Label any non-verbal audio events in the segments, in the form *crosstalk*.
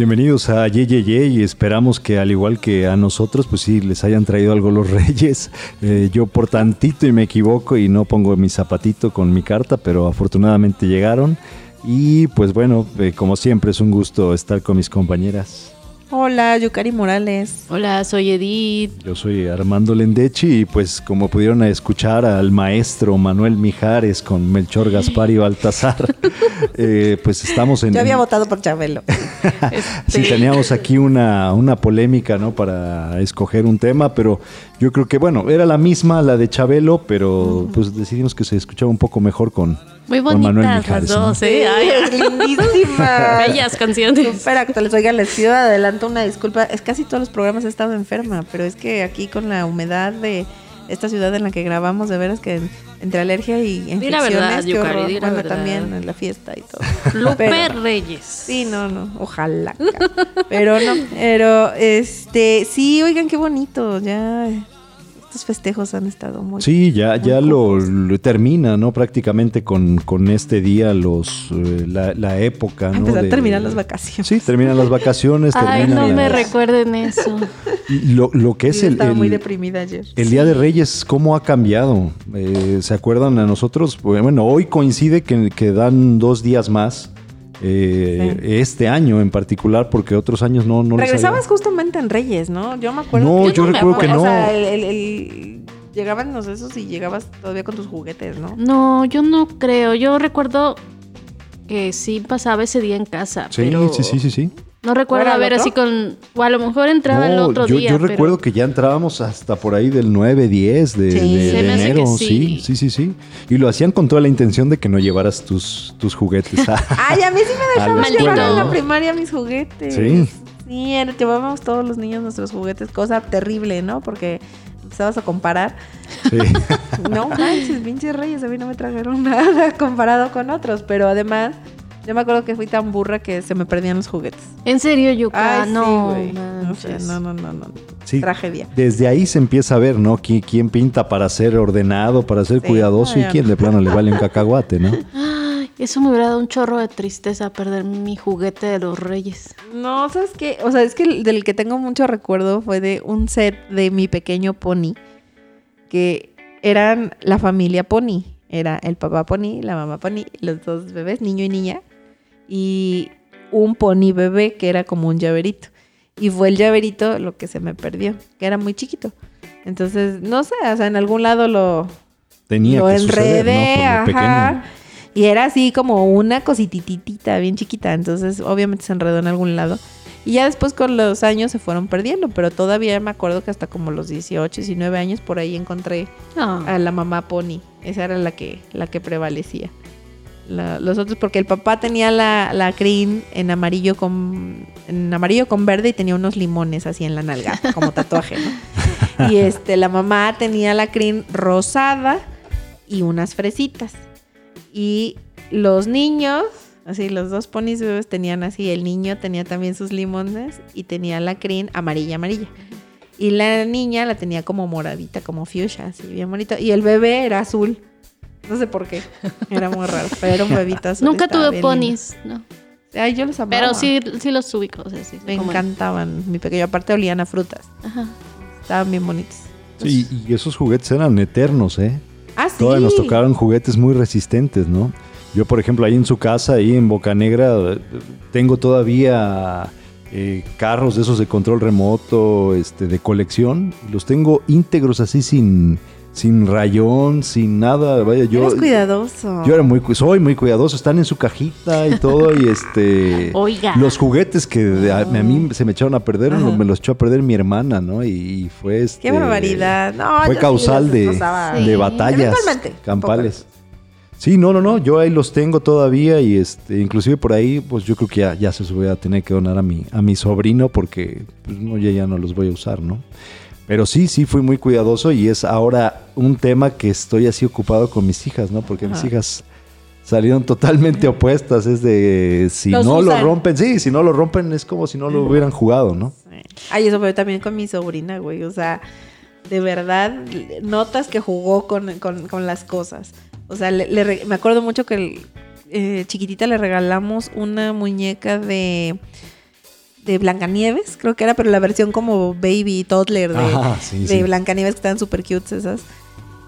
Bienvenidos a Ye y esperamos que al igual que a nosotros, pues sí, les hayan traído algo los *laughs* reyes. Eh, yo por tantito y me equivoco y no pongo mi zapatito con mi carta, pero afortunadamente llegaron. Y pues bueno, eh, como siempre es un gusto estar con mis compañeras. Hola, Yukari Morales. Hola, soy Edith. Yo soy Armando Lendechi y pues como pudieron escuchar al maestro Manuel Mijares con Melchor Gaspar y Baltasar, *laughs* eh, pues estamos en... Yo había votado por Chabelo. *laughs* sí, teníamos aquí una, una polémica, ¿no? Para escoger un tema, pero yo creo que, bueno, era la misma, la de Chabelo, pero pues decidimos que se escuchaba un poco mejor con, muy bonitas las dos, ¿eh? lindísimas. Bellas canciones. Súper actuales. Oigan, les pido adelanto una disculpa. Es casi todos los programas he estado enferma, pero es que aquí con la humedad de esta ciudad en la que grabamos, de veras que entre alergia y infecciones, la verdad, Yucari, bueno, verdad. también en la fiesta y todo. Lupe Reyes. Sí, no, no, ojalá. pero no, pero este, sí, oigan qué bonito, ya estos festejos han estado muy Sí, ya, ya lo, termina, ¿no? Prácticamente con, con este día los eh, la, época, ¿no? De, terminan las vacaciones. Sí, terminan las vacaciones. *laughs* Ay, no me recuerden eso. *laughs* Lo, lo que es el... Estaba muy deprimida ayer. El Día de Reyes, ¿cómo ha cambiado? Eh, ¿Se acuerdan a nosotros? Bueno, hoy coincide que, que dan dos días más eh, este año en particular, porque otros años no, no Regresabas justamente en Reyes, ¿no? Yo me acuerdo. No, yo, recuerdo que no. O sea, el, llegaban los esos y llegabas todavía con tus juguetes, ¿no? No, yo no creo. Yo recuerdo que sí pasaba ese día en casa. Sí, sí, sí, sí, sí. No recuerdo haber así con. O a lo mejor entraba el otro día. Yo recuerdo que ya entrábamos hasta por ahí del 9, 10 de, enero. Sí. sí. sí, sí, Y lo hacían con toda la intención de que no llevaras tus, tus juguetes. *laughs* Ay, a mí sí me dejaban llevar en la primaria mis juguetes. Sí. Sí, llevábamos todos los niños nuestros juguetes, cosa terrible, ¿no? Porque empezabas a comparar. Sí. *laughs* no manches, pinches reyes, a mí no me trajeron *laughs* nada comparado con otros, pero además yo me acuerdo que fui tan burra que se me perdían los juguetes. ¿En serio, Yuka? no, no, no, no, no, Sí, Tragedia. Desde ahí se empieza a ver, ¿no? ¿Quién, pinta para ser ordenado, para ser cuidadoso y quién de plano le vale un cacahuate, ¿no? *laughs* Ay, eso me hubiera dado un chorro de tristeza perder mi juguete de los reyes. No, ¿sabes qué? O sea, es que del que tengo mucho recuerdo fue de un set de mi pequeño pony que eran la familia pony. Era el papá pony, la mamá pony, los dos bebés, niño y niña y un pony bebé que era como un llaverito. Y fue el llaverito lo que se me perdió, que era muy chiquito. Entonces, no sé, o sea, en algún lado lo, Tenía lo enredé, ajá. Y era así como una cosititita, bien chiquita. Entonces, obviamente se enredó en algún lado. Y ya después con los años se fueron perdiendo, pero todavía me acuerdo que hasta como los 18, 19 años por ahí encontré ah. a la mamá pony. Esa era la que, la que prevalecía los otros, porque el papá tenía la, la crin en amarillo con en amarillo con verde y tenía unos limones así en la nalga, como tatuaje, ¿no? *laughs* Y este, la mamá tenía la crin rosada y unas fresitas. Y los niños, así los dos ponis bebés tenían así, el niño tenía también sus limones y tenía la crin amarilla, amarilla. Y la niña la tenía como moradita, como fuchsia, así bien bonito. Y el bebé era azul. No sé por qué. Era muy raro. Pero era un bebito Nunca tuve ponis, no. Ay, yo los amaba. Pero sí, sí los ubico. Me encantaban. Mi pequeño, aparte olían a frutas. Ajá. Estaban bien bonitos. Sí, y esos juguetes eran eternos, ¿eh? Ah, sí. Todavía nos tocaron juguetes muy resistentes, ¿no? Yo, por ejemplo, ahí en su casa, ahí en Boca Negra, tengo todavía eh, carros de esos de control remoto, este, de colección. Los tengo íntegros así sin sin rayón, sin nada. Vaya, yo. Eres cuidadoso. Yo era muy, soy muy cuidadoso. Están en su cajita y todo. y este. *laughs* Oiga. Los juguetes que a, mí se me echaron a perder, me los echó a perder mi hermana, ¿no? Y, fue este. Qué barbaridad. No, fue causal de, de batallas campales. Sí, no, no, no. Yo ahí los tengo todavía y este, inclusive por ahí, pues yo creo que ya, ya se los voy a tener que donar a mi, a mi sobrino porque pues, no, ya, ya no los voy a usar, ¿no? Pero sí, sí, fui muy cuidadoso y es ahora un tema que estoy así ocupado con mis hijas, ¿no? Porque mis hijas salieron totalmente opuestas. Es de si no lo rompen, sí, si no lo rompen es como si no lo hubieran jugado, ¿no? Ay, eso fue también con mi sobrina, güey. O sea, de verdad, notas que jugó con, las cosas. O sea, me acuerdo mucho que eh, chiquitita le regalamos una muñeca de de Blancanieves, creo que era, pero la versión como baby toddler de, de Blancanieves que estaban súper cute esas.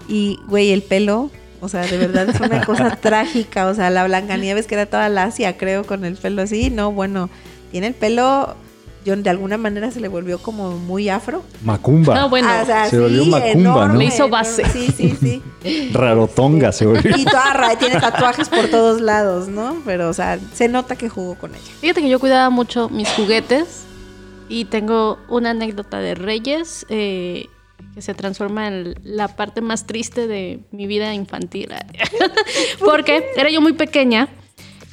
Y, güey, el pelo, o sea, de verdad es una cosa *laughs* trágica. O sea, la Blancanieves que era toda lacia, creo, con el pelo así. No, bueno, tiene el pelo yo de alguna manera se le volvió como muy afro. Macumba. No, bueno, ah, se volvió macumba, ¿no? Le hizo base. Sí, sí, sí. *laughs* Rarotonga se volvió. Y toda tiene tatuajes por todos lados, ¿no? Pero, o sea, se nota que jugó con ella. Fíjate que yo cuidaba mucho mis juguetes y tengo una anécdota de Reyes eh, que se transforma en la parte más triste de mi vida infantil. *laughs* Porque era yo muy pequeña.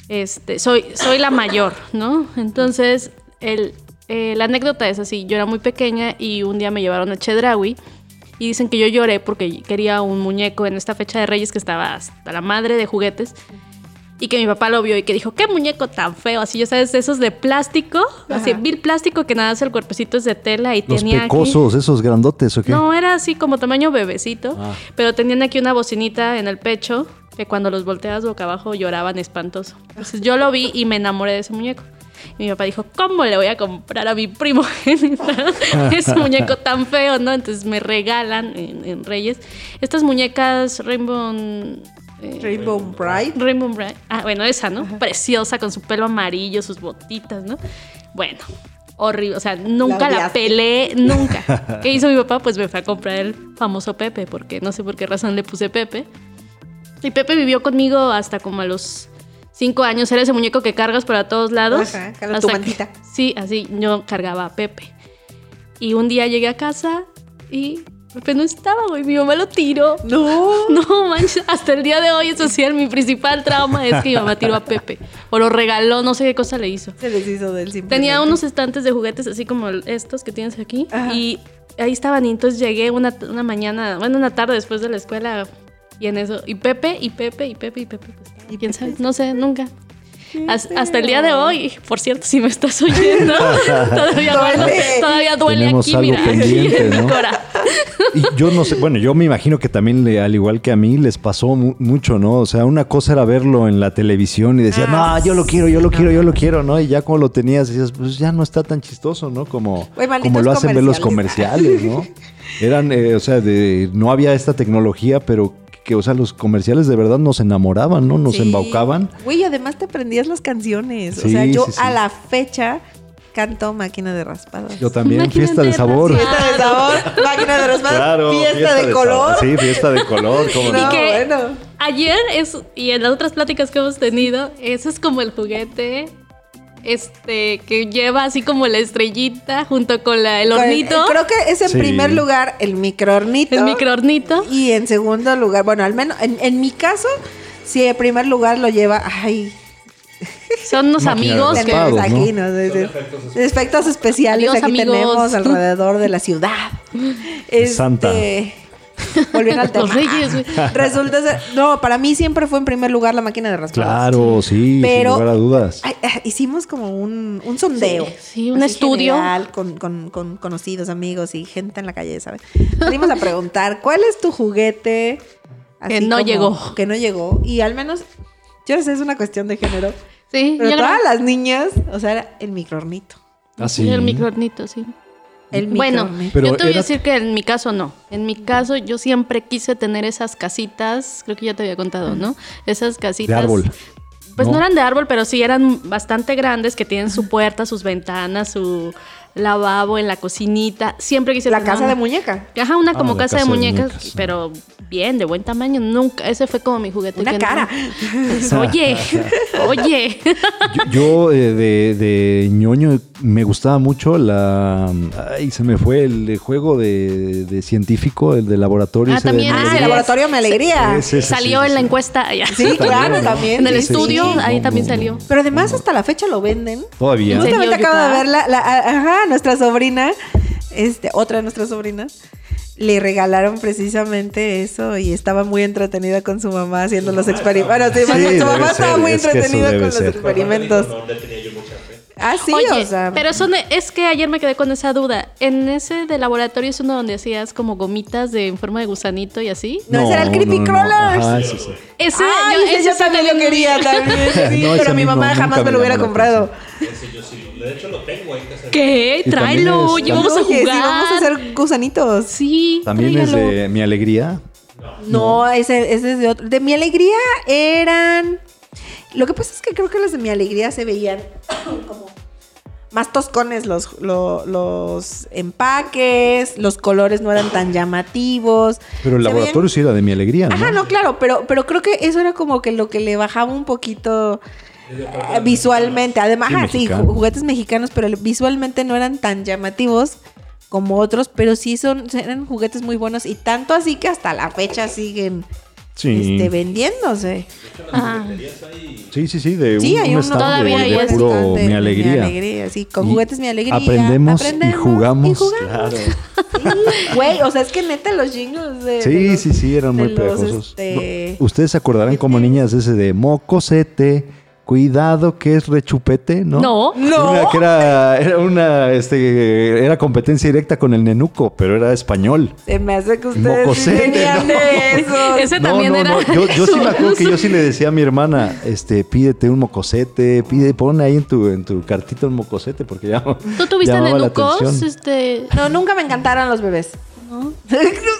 Este, soy, soy la mayor, ¿no? Entonces, el, eh, la anécdota es así, yo era muy pequeña y un día me llevaron a Chedraui y dicen que yo lloré porque quería un muñeco en esta fecha de Reyes que estaba hasta la madre de juguetes y que mi papá lo vio y que dijo, qué muñeco tan feo, así ya sabes, esos de plástico, así vil plástico que nada hace el cuerpecito es de tela y Los tenía pecosos, esos grandotes o qué? No, era así como tamaño bebecito, ah. pero tenían aquí una bocinita en el pecho que cuando los volteas boca abajo lloraban espantoso. Entonces yo lo vi y me enamoré de ese muñeco. Y mi papá dijo, ¿cómo le voy a comprar a mi primogénita *laughs* *laughs* ese muñeco tan feo, no? Entonces me regalan en, Reyes estas muñecas Rainbow... Eh, Rainbow Bright. Rainbow Bright. Ah, bueno, esa, ¿no? Preciosa, con su pelo amarillo, sus botitas, ¿no? Bueno, horrible. O sea, nunca la, la peleé, nunca. *laughs* ¿Qué hizo mi papá? Pues me fue a comprar el famoso Pepe, porque no sé por qué razón le puse Pepe. Y Pepe vivió conmigo hasta como a los cinco años era ese muñeco que cargas para todos lados. Ajá, tu mantita. sí, así yo cargaba a Pepe. Y un día llegué a casa y Pepe no estaba, güey. Mi mamá lo tiró. No. *laughs* No, manches. Hasta el día de hoy, eso sí, mi principal trauma es que mi mamá tiró a Pepe. O lo regaló, no sé qué cosa le hizo. Se deshizo del simplemente. Tenía unos estantes de juguetes así como estos que tienes aquí. Y ahí estaban. Y entonces llegué una, una mañana, bueno, una tarde después de la escuela. Y en eso. Y Pepe, y Pepe, y Pepe, y Pepe. Pues, ¿Y quién sabe? No sé, nunca. hasta el día de hoy, por cierto, si me estás oyendo, *laughs* todavía duele, todavía duele aquí, mira. Pendiente, *laughs* ¿no? Y yo no sé, bueno, yo me imagino que también, al igual que a mí, les pasó mucho, ¿no? O sea, una cosa era verlo en la televisión y decías, ah, no, yo lo quiero, yo lo quiero, yo lo quiero, ¿no? Y ya como lo tenías, decías, pues ya no está tan chistoso, ¿no? Como, como lo hacen ver los comerciales, ¿no? Eran, eh, o sea, de, no había esta tecnología, pero que, o sea, los comerciales de verdad nos enamoraban, ¿no? Nos embaucaban. Güey, además te aprendías las canciones. o sea, yo a la fecha canto Máquina de Raspados. Yo también, Fiesta de, Sabor. Fiesta de Sabor, Máquina de Raspados, claro, fiesta, de, Color. Sí, Fiesta de Color. ¿cómo no, bueno. Ayer, es, y en las otras pláticas que hemos tenido, eso es como el juguete este que lleva así como la estrellita junto con la, el hornito. creo que es en primer lugar el microornito. El microornito. Y en segundo lugar, bueno, al menos en, mi caso, sí, en primer lugar lo lleva, ay, *laughs* son unos amigos que aquí, ¿no? efectos especiales aquí tenemos alrededor de la ciudad. Santa. *laughs* Volviendo al tema. Los reyes, güey. *laughs* Resulta ser, no, para mí siempre fue en primer lugar la máquina de raspados. Claro, sí, Pero, sin lugar a dudas. hicimos como un, un sondeo. Sí, un estudio. con, con, con, conocidos, amigos y gente en la calle, ¿sabes? Venimos a preguntar, ¿cuál es tu juguete? que no llegó. Que no llegó. Y al menos, yo no sé, es una cuestión de género. Sí. Pero todas las niñas, o sea, era el microornito. Ah, sí. El microornito, sí bueno, yo te voy a decir que en mi caso no. En mi caso yo siempre quise tener esas casitas, creo que ya te había contado, ¿no? Esas casitas. De árbol. Pues no eran de árbol, pero sí eran bastante grandes, que tienen su puerta, sus ventanas, su lavabo, en la cocinita. Siempre quise La casa de muñeca. Ajá, una como ah, casa, de, muñecas, pero bien, de buen tamaño. Nunca, ese fue como mi juguete. Una cara. *laughs* oye, *laughs* oye. Yo, eh, de, de, ñoño me gustaba mucho la... Ay, se me fue el juego de, de científico, el de laboratorio. Ah, también. ah, el laboratorio me alegría. salió en la encuesta. Sí, claro, también. En el estudio, ahí también salió. Pero además hasta la fecha lo venden. Todavía. Justamente acabo de ver la, ajá, *laughs* nuestra sobrina, este, otra de nuestras sobrinas, le regalaron precisamente eso y estaba muy entretenida con su mamá haciendo los experimentos. Bueno, su mamá estaba muy entretenida con los experimentos. Ah, sí, o sea. Pero eso es que ayer me quedé con esa duda. En ese de laboratorio es uno donde hacías como gomitas de en forma de gusanito y así. No, ese era el Creepy Crawlers. sí, sí. Ese, yo, ese también lo quería también. Sí, *laughs* pero mi mamá jamás me lo hubiera comprado. Ese yo sí De hecho lo tengo. ¿Qué? Tráelo, oye, vamos a jugar. vamos a hacer gusanitos. Sí. También es de mi alegría. No, ese, ese es de otro. De mi alegría eran. Lo que pasa es que creo que los de mi alegría se veían *coughs* como más toscones los, los, empaques, los colores no eran tan llamativos. Pero el laboratorio sí era de mi alegría, ¿no? Ajá, no, claro, pero, pero creo que eso era como que lo que le bajaba un poquito visualmente. Además, sí, juguetes mexicanos, pero visualmente no eran tan llamativos como otros, pero sí son, eran juguetes muy buenos y tanto así que hasta la fecha siguen este, vendiéndose. Ah. Sí, sí, sí, de sí, un, hay un todavía de, de puro mi alegría. Mi alegría, sí, con juguetes mi alegría. Aprendemos, y, jugamos, Claro. Güey, o sea, es que neta los jingles de. Sí, sí, sí, eran muy pegajosos. Este... Ustedes se acordarán como niñas ese de mocosete Cuidado que es rechupete, ¿no? No, no. que era, era una, este, era competencia directa con el nenuco, pero era español. Se me hace que ustedes sí tenían *laughs* eso. *laughs* Ese también era. Yo, yo sí *laughs* me acuerdo que yo sí le decía a mi hermana, este, pídete un mocosete, pide, pon ahí en tu, en tu cartito un mocosete, porque ya. ¿Tú tuviste nenucos? Este... No, nunca me encantaron los bebés. ¿No? *laughs* Creo que desde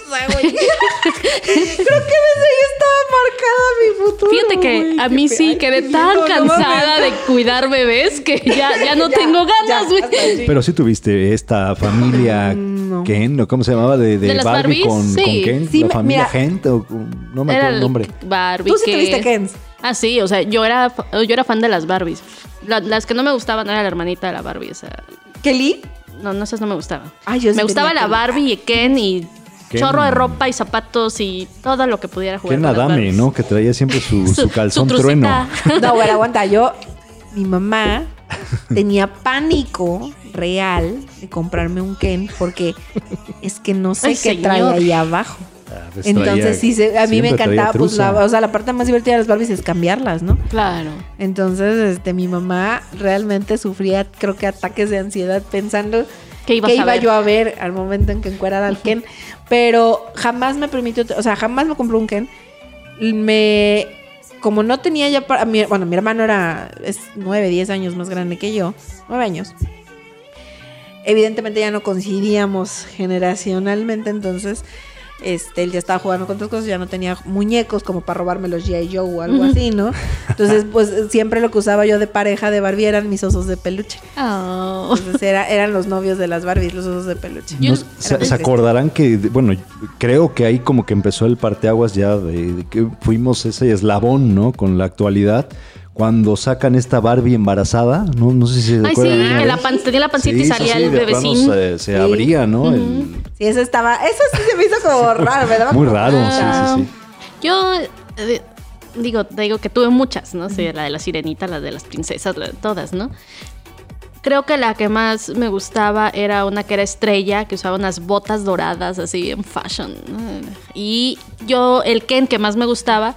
ahí estaba marcada mi futuro. Fíjate que a mí sí quedé tan cansada de cuidar bebés que ya, ya no *laughs* tengo ganas, güey. Pero sí tuviste esta familia *laughs* Ken, ¿no? ¿Cómo se llamaba? De, de, Barbie con, sí. con, Ken. Sí, la familia Gente, o, no me acuerdo el nombre. Barbie. Tú sí tuviste Kens. Ah, sí, o sea, yo era, yo era fan de las Barbies. las que no me gustaban era la hermanita de la Barbie. O sea. ¿Kelly? No, no, esas no me gustaban. me gustaba la Barbie y Ken y chorro de ropa y zapatos y todo lo que pudiera jugar. Ken Adame, ¿no? Que traía siempre su, *laughs* su calzón trueno. No, *laughs* bueno, aguanta. Yo, mi mamá tenía pánico real de comprarme un Ken porque es que no sé qué trae ahí abajo. Ah, pues Entonces, sí, a mí me encantaba, pues, la, o sea, la parte más divertida de las Barbies es cambiarlas, ¿no? Claro. Entonces, este, mi mamá realmente sufría, creo que ataques de ansiedad pensando que iba yo a ver al momento en que encuerara al Ken. Pero jamás me permitió, o sea, jamás me compró un Ken. Me, como no tenía ya para, bueno, mi hermano era, es 9, 10 años más grande que yo, 9 años. Evidentemente ya no coincidíamos generacionalmente, entonces este, él ya estaba jugando con otras cosas, ya no tenía muñecos como para robarme los G.I. Joe o algo así, ¿no? Entonces, pues siempre lo que usaba yo de pareja de Barbie eran mis osos de peluche. Oh. Entonces eran los novios de las Barbies, los osos de peluche. se, acordarán que, bueno, creo que ahí como que empezó el parteaguas ya de que fuimos ese eslabón, ¿no? Con la actualidad cuando sacan esta Barbie embarazada, no, no sé si se Ay, sí, que la tenía la pancita y salía el bebecín. Se, se abría, ¿no? Sí, eso estaba, eso sí se me hizo como *laughs* raro, ¿verdad? Muy raro, sí, sí, sí. Yo eh, digo, digo que tuve muchas, ¿no? Sí, la de la sirenita, la de las princesas, todas, ¿no? Creo que la que más me gustaba era una que era estrella, que usaba unas botas doradas así en fashion. Y yo, el Ken que más me gustaba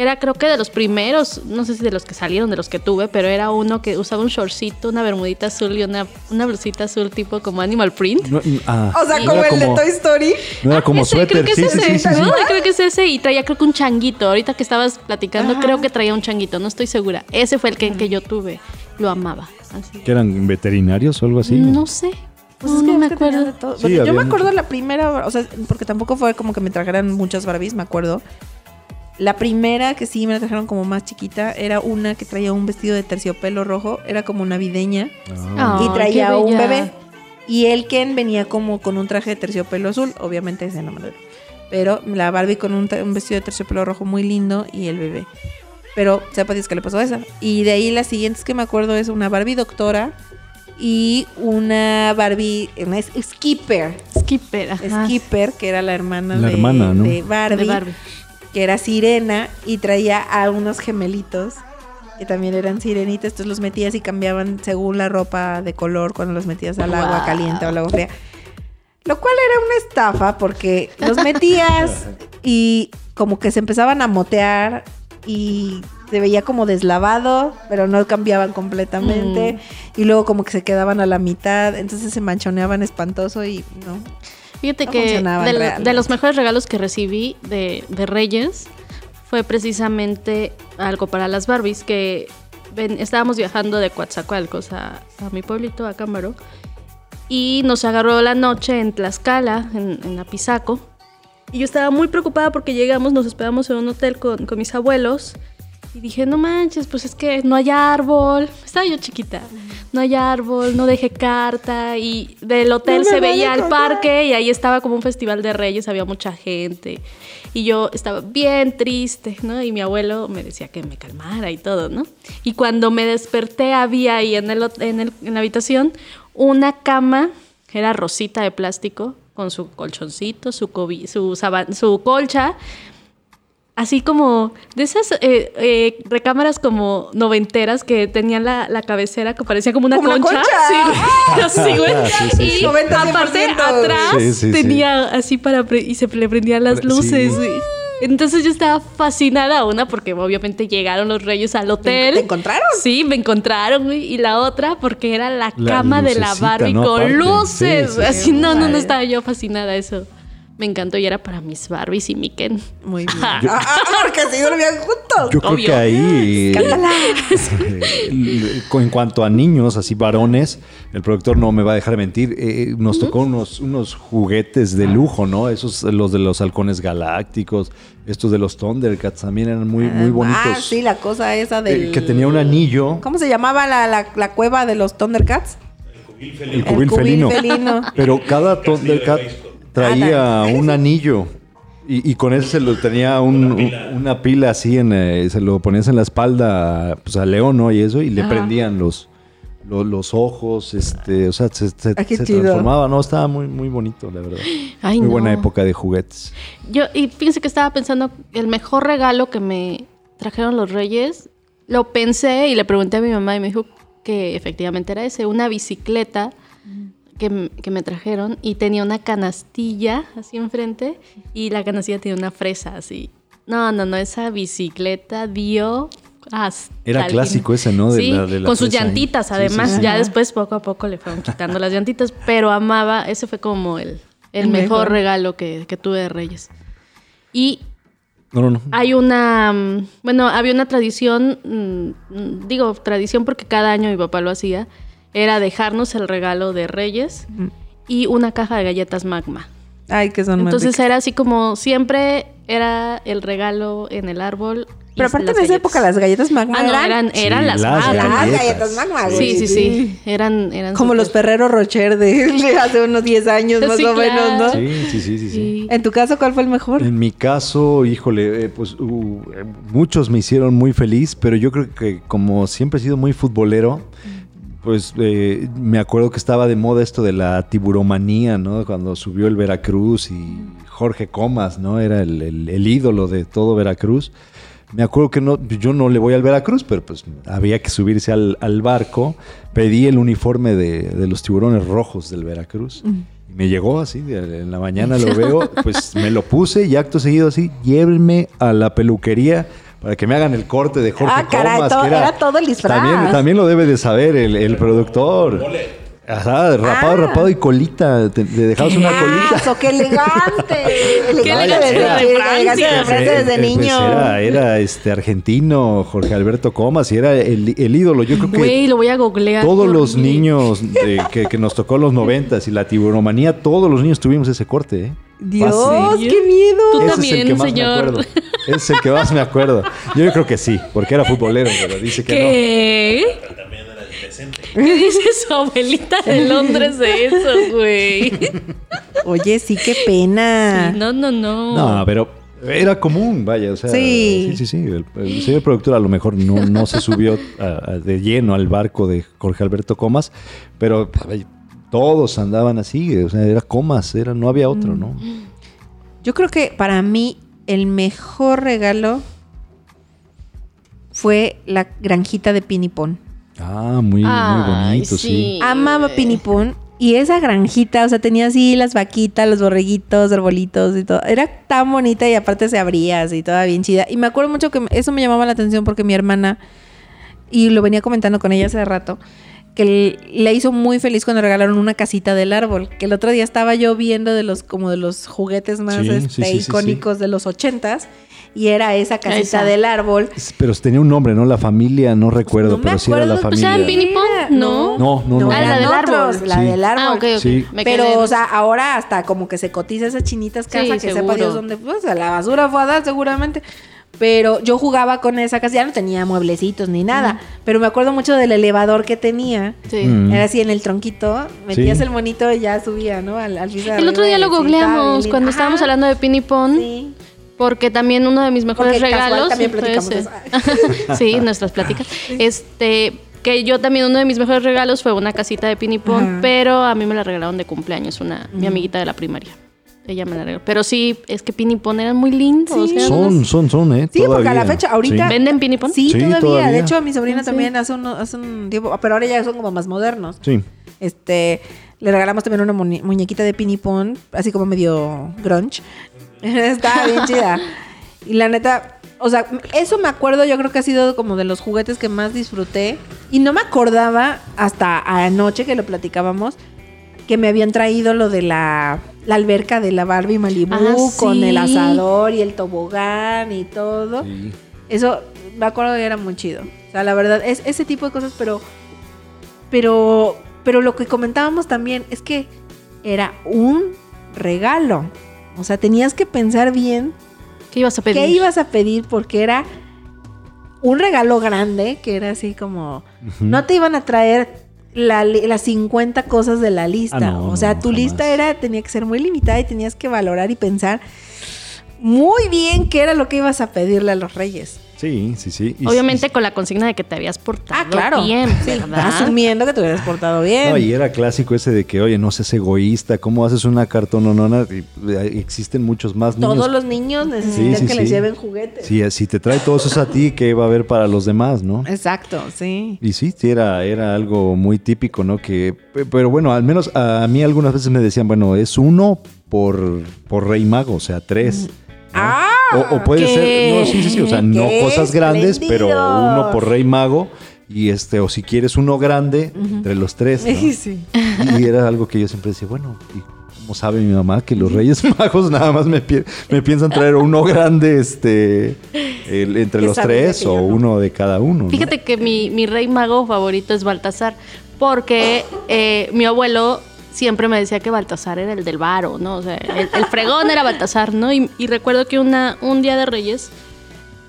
era creo que de los primeros, no sé si de los que salieron, de los que tuve, pero era uno que usaba un shortcito, una bermudita azul y una, una blusita azul tipo como Animal Print. Ah, o sea, como el de Toy Story. No era como suéter, creo que sí, sí, sí, Creo que es ese y traía creo que un changuito. Ahorita que estabas platicando, creo que traía un changuito, no estoy segura. Ese fue el que, que yo tuve. Lo amaba. ¿Que eran veterinarios o algo así? No sé. Pues es que no me acuerdo. De todo. yo me acuerdo la primera, o sea, porque tampoco fue como que me trajeran muchas Barbies, me acuerdo. La primera que sí me la trajeron como más chiquita era una que traía un vestido de terciopelo rojo, era como navideña ah. y traía un bebé. Y el Ken venía como con un traje de terciopelo azul, obviamente ese no me lo Pero la Barbie con un, vestido de terciopelo rojo muy lindo y el bebé. Pero sepa Dios que le pasó a esa. Y de ahí las siguientes que me acuerdo es una Barbie doctora y una Barbie, una Skipper. Skipper, Skipper, que era la hermana, de, de Barbie que era sirena y traía a unos gemelitos que también eran sirenitas, entonces los metías y cambiaban según la ropa de color cuando los metías al agua caliente o al agua fría. Lo cual era una estafa porque los metías *laughs* y como que se empezaban a motear y se veía como deslavado, pero no cambiaban completamente. Mm. Y luego como que se quedaban a la mitad, entonces se manchoneaban espantoso y no. Fíjate que de, los mejores regalos que recibí de, Reyes fue precisamente algo para las Barbies, que estábamos viajando de Coatzacoalcos a, a mi pueblito, a Cámaro, y nos agarró la noche en Tlaxcala, en, en Apizaco. Y yo estaba muy preocupada porque llegamos, nos hospedamos en un hotel con, con mis abuelos. Y dije, no manches, pues es que no hay árbol. Estaba yo chiquita. No hay árbol, no dejé carta. Y del hotel se veía el parque y ahí estaba como un festival de reyes, había mucha gente. Y yo estaba bien triste, ¿no? Y mi abuelo me decía que me calmara y todo, ¿no? Y cuando me desperté había ahí en, el, en, el, en la habitación una cama, era rosita de plástico, con su colchoncito, su, su, su colcha, así como de esas eh, eh, recámaras como noventeras que tenían la, la, cabecera que parecía como una concha. Sí, *laughs* y aparte atrás tenía así para y se le prendían las luces. Entonces yo estaba fascinada, una porque obviamente llegaron los reyes al hotel. ¿Te encontraron? Sí, me encontraron, y la otra porque era la, cama de la Barbie con luces. Así, no, no, no estaba yo fascinada eso. Me encantó y era para mis Barbies y mi Ken. Muy bien. ah, *laughs* ah porque así dormían juntos. Yo creo que ahí, en cuanto a niños, así varones, el productor no me va a dejar mentir, eh, nos tocó unos, unos juguetes de lujo, ¿no? Esos, los de los halcones galácticos, estos de los Thundercats también eran muy, muy ah, bonitos. Ah, sí, la cosa esa del... Eh, que tenía un anillo. ¿Cómo se llamaba la, la, cueva de los Thundercats? El cubil felino. El felino. Pero cada Thundercat traía un *laughs* anillo. Y, con eso se lo tenía una pila así, en, eh, se lo ponías en la espalda pues, a León, ¿no? Y eso, y le prendían los, los, ojos, este, o sea, se, se, ah, transformaba, ¿no? Estaba muy, muy bonito, la verdad. muy buena época de juguetes. Yo, y fíjense que estaba pensando, el mejor regalo que me trajeron los reyes, lo pensé y le pregunté a mi mamá y me dijo que efectivamente era ese, una bicicleta que, me trajeron y tenía una canastilla así enfrente y la canastilla tenía una fresa así. No, no, no, esa bicicleta dio hasta Era clásico ese, ¿no? sí, con sus llantitas, además. ya después poco a poco le fueron quitando las llantitas, pero amaba, ese fue como el, el, mejor, regalo que, que, tuve de Reyes. Y no, no, no. hay una, mm, bueno, había una tradición, mm, digo tradición porque cada año mi papá lo hacía, era dejarnos el regalo de Reyes y una caja de galletas magma. Ay, que son Entonces era así como siempre era el regalo en el árbol. Pero aparte de esa época las galletas magma ah, eran, eran, las, galletas. magma. Sí, sí, sí, Eran, eran como los Ferrero Rocher de, hace unos 10 años *laughs* más o menos, ¿no? Sí, sí, sí, sí, En tu caso, ¿cuál fue el mejor? En mi caso, híjole, eh, pues uh, muchos me hicieron muy feliz, pero yo creo que como siempre he sido muy futbolero, pues eh, me acuerdo que estaba de moda esto de la tiburomanía, ¿no? Cuando subió el Veracruz y Jorge Comas, ¿no? Era el, ídolo de todo Veracruz. Me acuerdo que no, yo no le voy al Veracruz, pero pues había que subirse al, barco. Pedí el uniforme de, los tiburones rojos del Veracruz. Y me llegó así, en la mañana lo *laughs* veo, pues me lo puse y acto seguido así, llévenme a la peluquería para que me hagan el corte de Jorge ah, Comas. que era, todo el disfraz. También, también lo debe de saber el, el productor. Ajá, rapado, ah. rapado y colita. Te, dejabas una colita. ¡Qué elegante! *laughs* ¡Qué elegante desde, desde niño! era, era, este argentino, Jorge Alberto Comas, y era el, el ídolo. Yo creo que. Güey, lo voy a googlear. Todos los niños *laughs* que, que, nos tocó en los noventas y la tiburomanía, todos los niños tuvimos ese corte, ¿eh? Dios, qué miedo. Tú también, señor. Ese *laughs* es el que más me acuerdo. Yo creo que sí, porque era futbolero, pero dice que ¿Qué? no. también era ¿Qué dice su abuelita de Londres de eso, güey? Oye, sí, qué pena. no, no, no. No, pero era común, vaya, o sea, sí, sí, sí. El, señor productor a lo mejor no, no se subió de lleno al barco de Jorge Alberto Comas, pero todos andaban así, o sea, era comas, era, no había otro, ¿no? Yo creo que para mí el mejor regalo fue la granjita de Pinipón. Ah, muy, muy bonito, sí. Amaba Pinipón. Y esa granjita, o sea, tenía así las vaquitas, los borreguitos, arbolitos y todo. Era tan bonita y aparte se abría así, toda bien chida. Y me acuerdo mucho que eso me llamaba la atención porque mi hermana, y lo venía comentando con ella hace rato, que le hizo muy feliz cuando regalaron una casita del árbol. Que el otro día estaba yo viendo de los como de los juguetes más este, icónicos de los ochentas y era esa casita del árbol. Pero tenía un nombre, ¿no? La familia, no recuerdo, pero sí era la familia. ¿O sea, No. No, no, no. Ah, la del árbol. La del árbol. Ah, pero, o sea, ahora hasta como que se cotiza esas chinitas casa que sepa Dios dónde pues, a la basura fue a dar seguramente. Pero yo jugaba con esa casa, ya no tenía mueblecitos ni nada, pero me acuerdo mucho del elevador que tenía. Sí. Mm. Era así en el tronquito, metías el monito y ya subía, ¿no? Al, al El otro día lo googleamos cuando estábamos hablando de Pinipon. Sí. Porque también uno de mis mejores regalos. También platicamos *laughs* sí, nuestras pláticas. Este que yo también uno de mis mejores regalos fue una casita de pinipón, pero a mí me la regalaron de cumpleaños una mi amiguita de la primaria. Ella me la regaló. Pero sí, es que pinipón eran muy lindos. son, son, son, ¿eh? Sí, porque a la fecha, ahorita. ¿Venden pinipón? Sí, todavía. De hecho, mi sobrina también hace un, hace un tiempo, pero ahora ya son como más modernos. Sí. Este, le regalamos también una muñequita de pinipón, así como medio grunge. *laughs* Está bien chida. Y la neta, o sea, eso me acuerdo, yo creo que ha sido como de los juguetes que más disfruté. Y no me acordaba hasta anoche que lo platicábamos, que me habían traído lo de la, alberca de la Barbie Malibu ah, con el asador y el tobogán y todo. Eso me acuerdo que era muy chido. O sea, la verdad, es ese tipo de cosas, pero. Pero. Pero lo que comentábamos también es que era un regalo. O sea, tenías que pensar bien. ¿Qué ibas a pedir? ¿Qué ibas a pedir? Porque era un regalo grande, que era así como. No te iban a traer las 50 cosas de la lista. Ah, o sea, tu lista era, tenía que ser muy limitada y tenías que valorar y pensar muy bien qué era lo que ibas a pedirle a los reyes. Sí, sí, sí. Obviamente con la consigna de que te habías portado ah, claro. bien, *laughs* Asumiendo que te hubieras portado bien. No, y era clásico ese de que, oye, no seas egoísta, ¿cómo haces una cartononona? Existen muchos más niños. Todos los niños necesitan que les lleven juguetes. Sí, si te trae todos esos a ti, ¿qué va a haber para los demás, no? Exacto, sí. Y sí, era, era algo muy típico, ¿no? Que, pero bueno, al menos a mí algunas veces me decían, bueno, es uno por, por Rey Mago, o sea, tres. Ah, o, puede ser, no, sí, sí, sí, o sea, no cosas grandes, pero uno por Rey Mago. Y este, o si quieres uno grande, entre los tres. *laughs* Sí. Y era algo que yo siempre decía, bueno, ¿y cómo sabe mi mamá que los Reyes *laughs* Magos nada más me, me piensan traer uno grande este, entre los tres o uno de cada uno? Fíjate que mi, mi, Rey Mago favorito es Baltasar, porque eh, mi abuelo siempre me decía que Baltasar era el del varo, ¿no? O sea, el, fregón era Baltasar, ¿no? Y, recuerdo que una, un día de Reyes,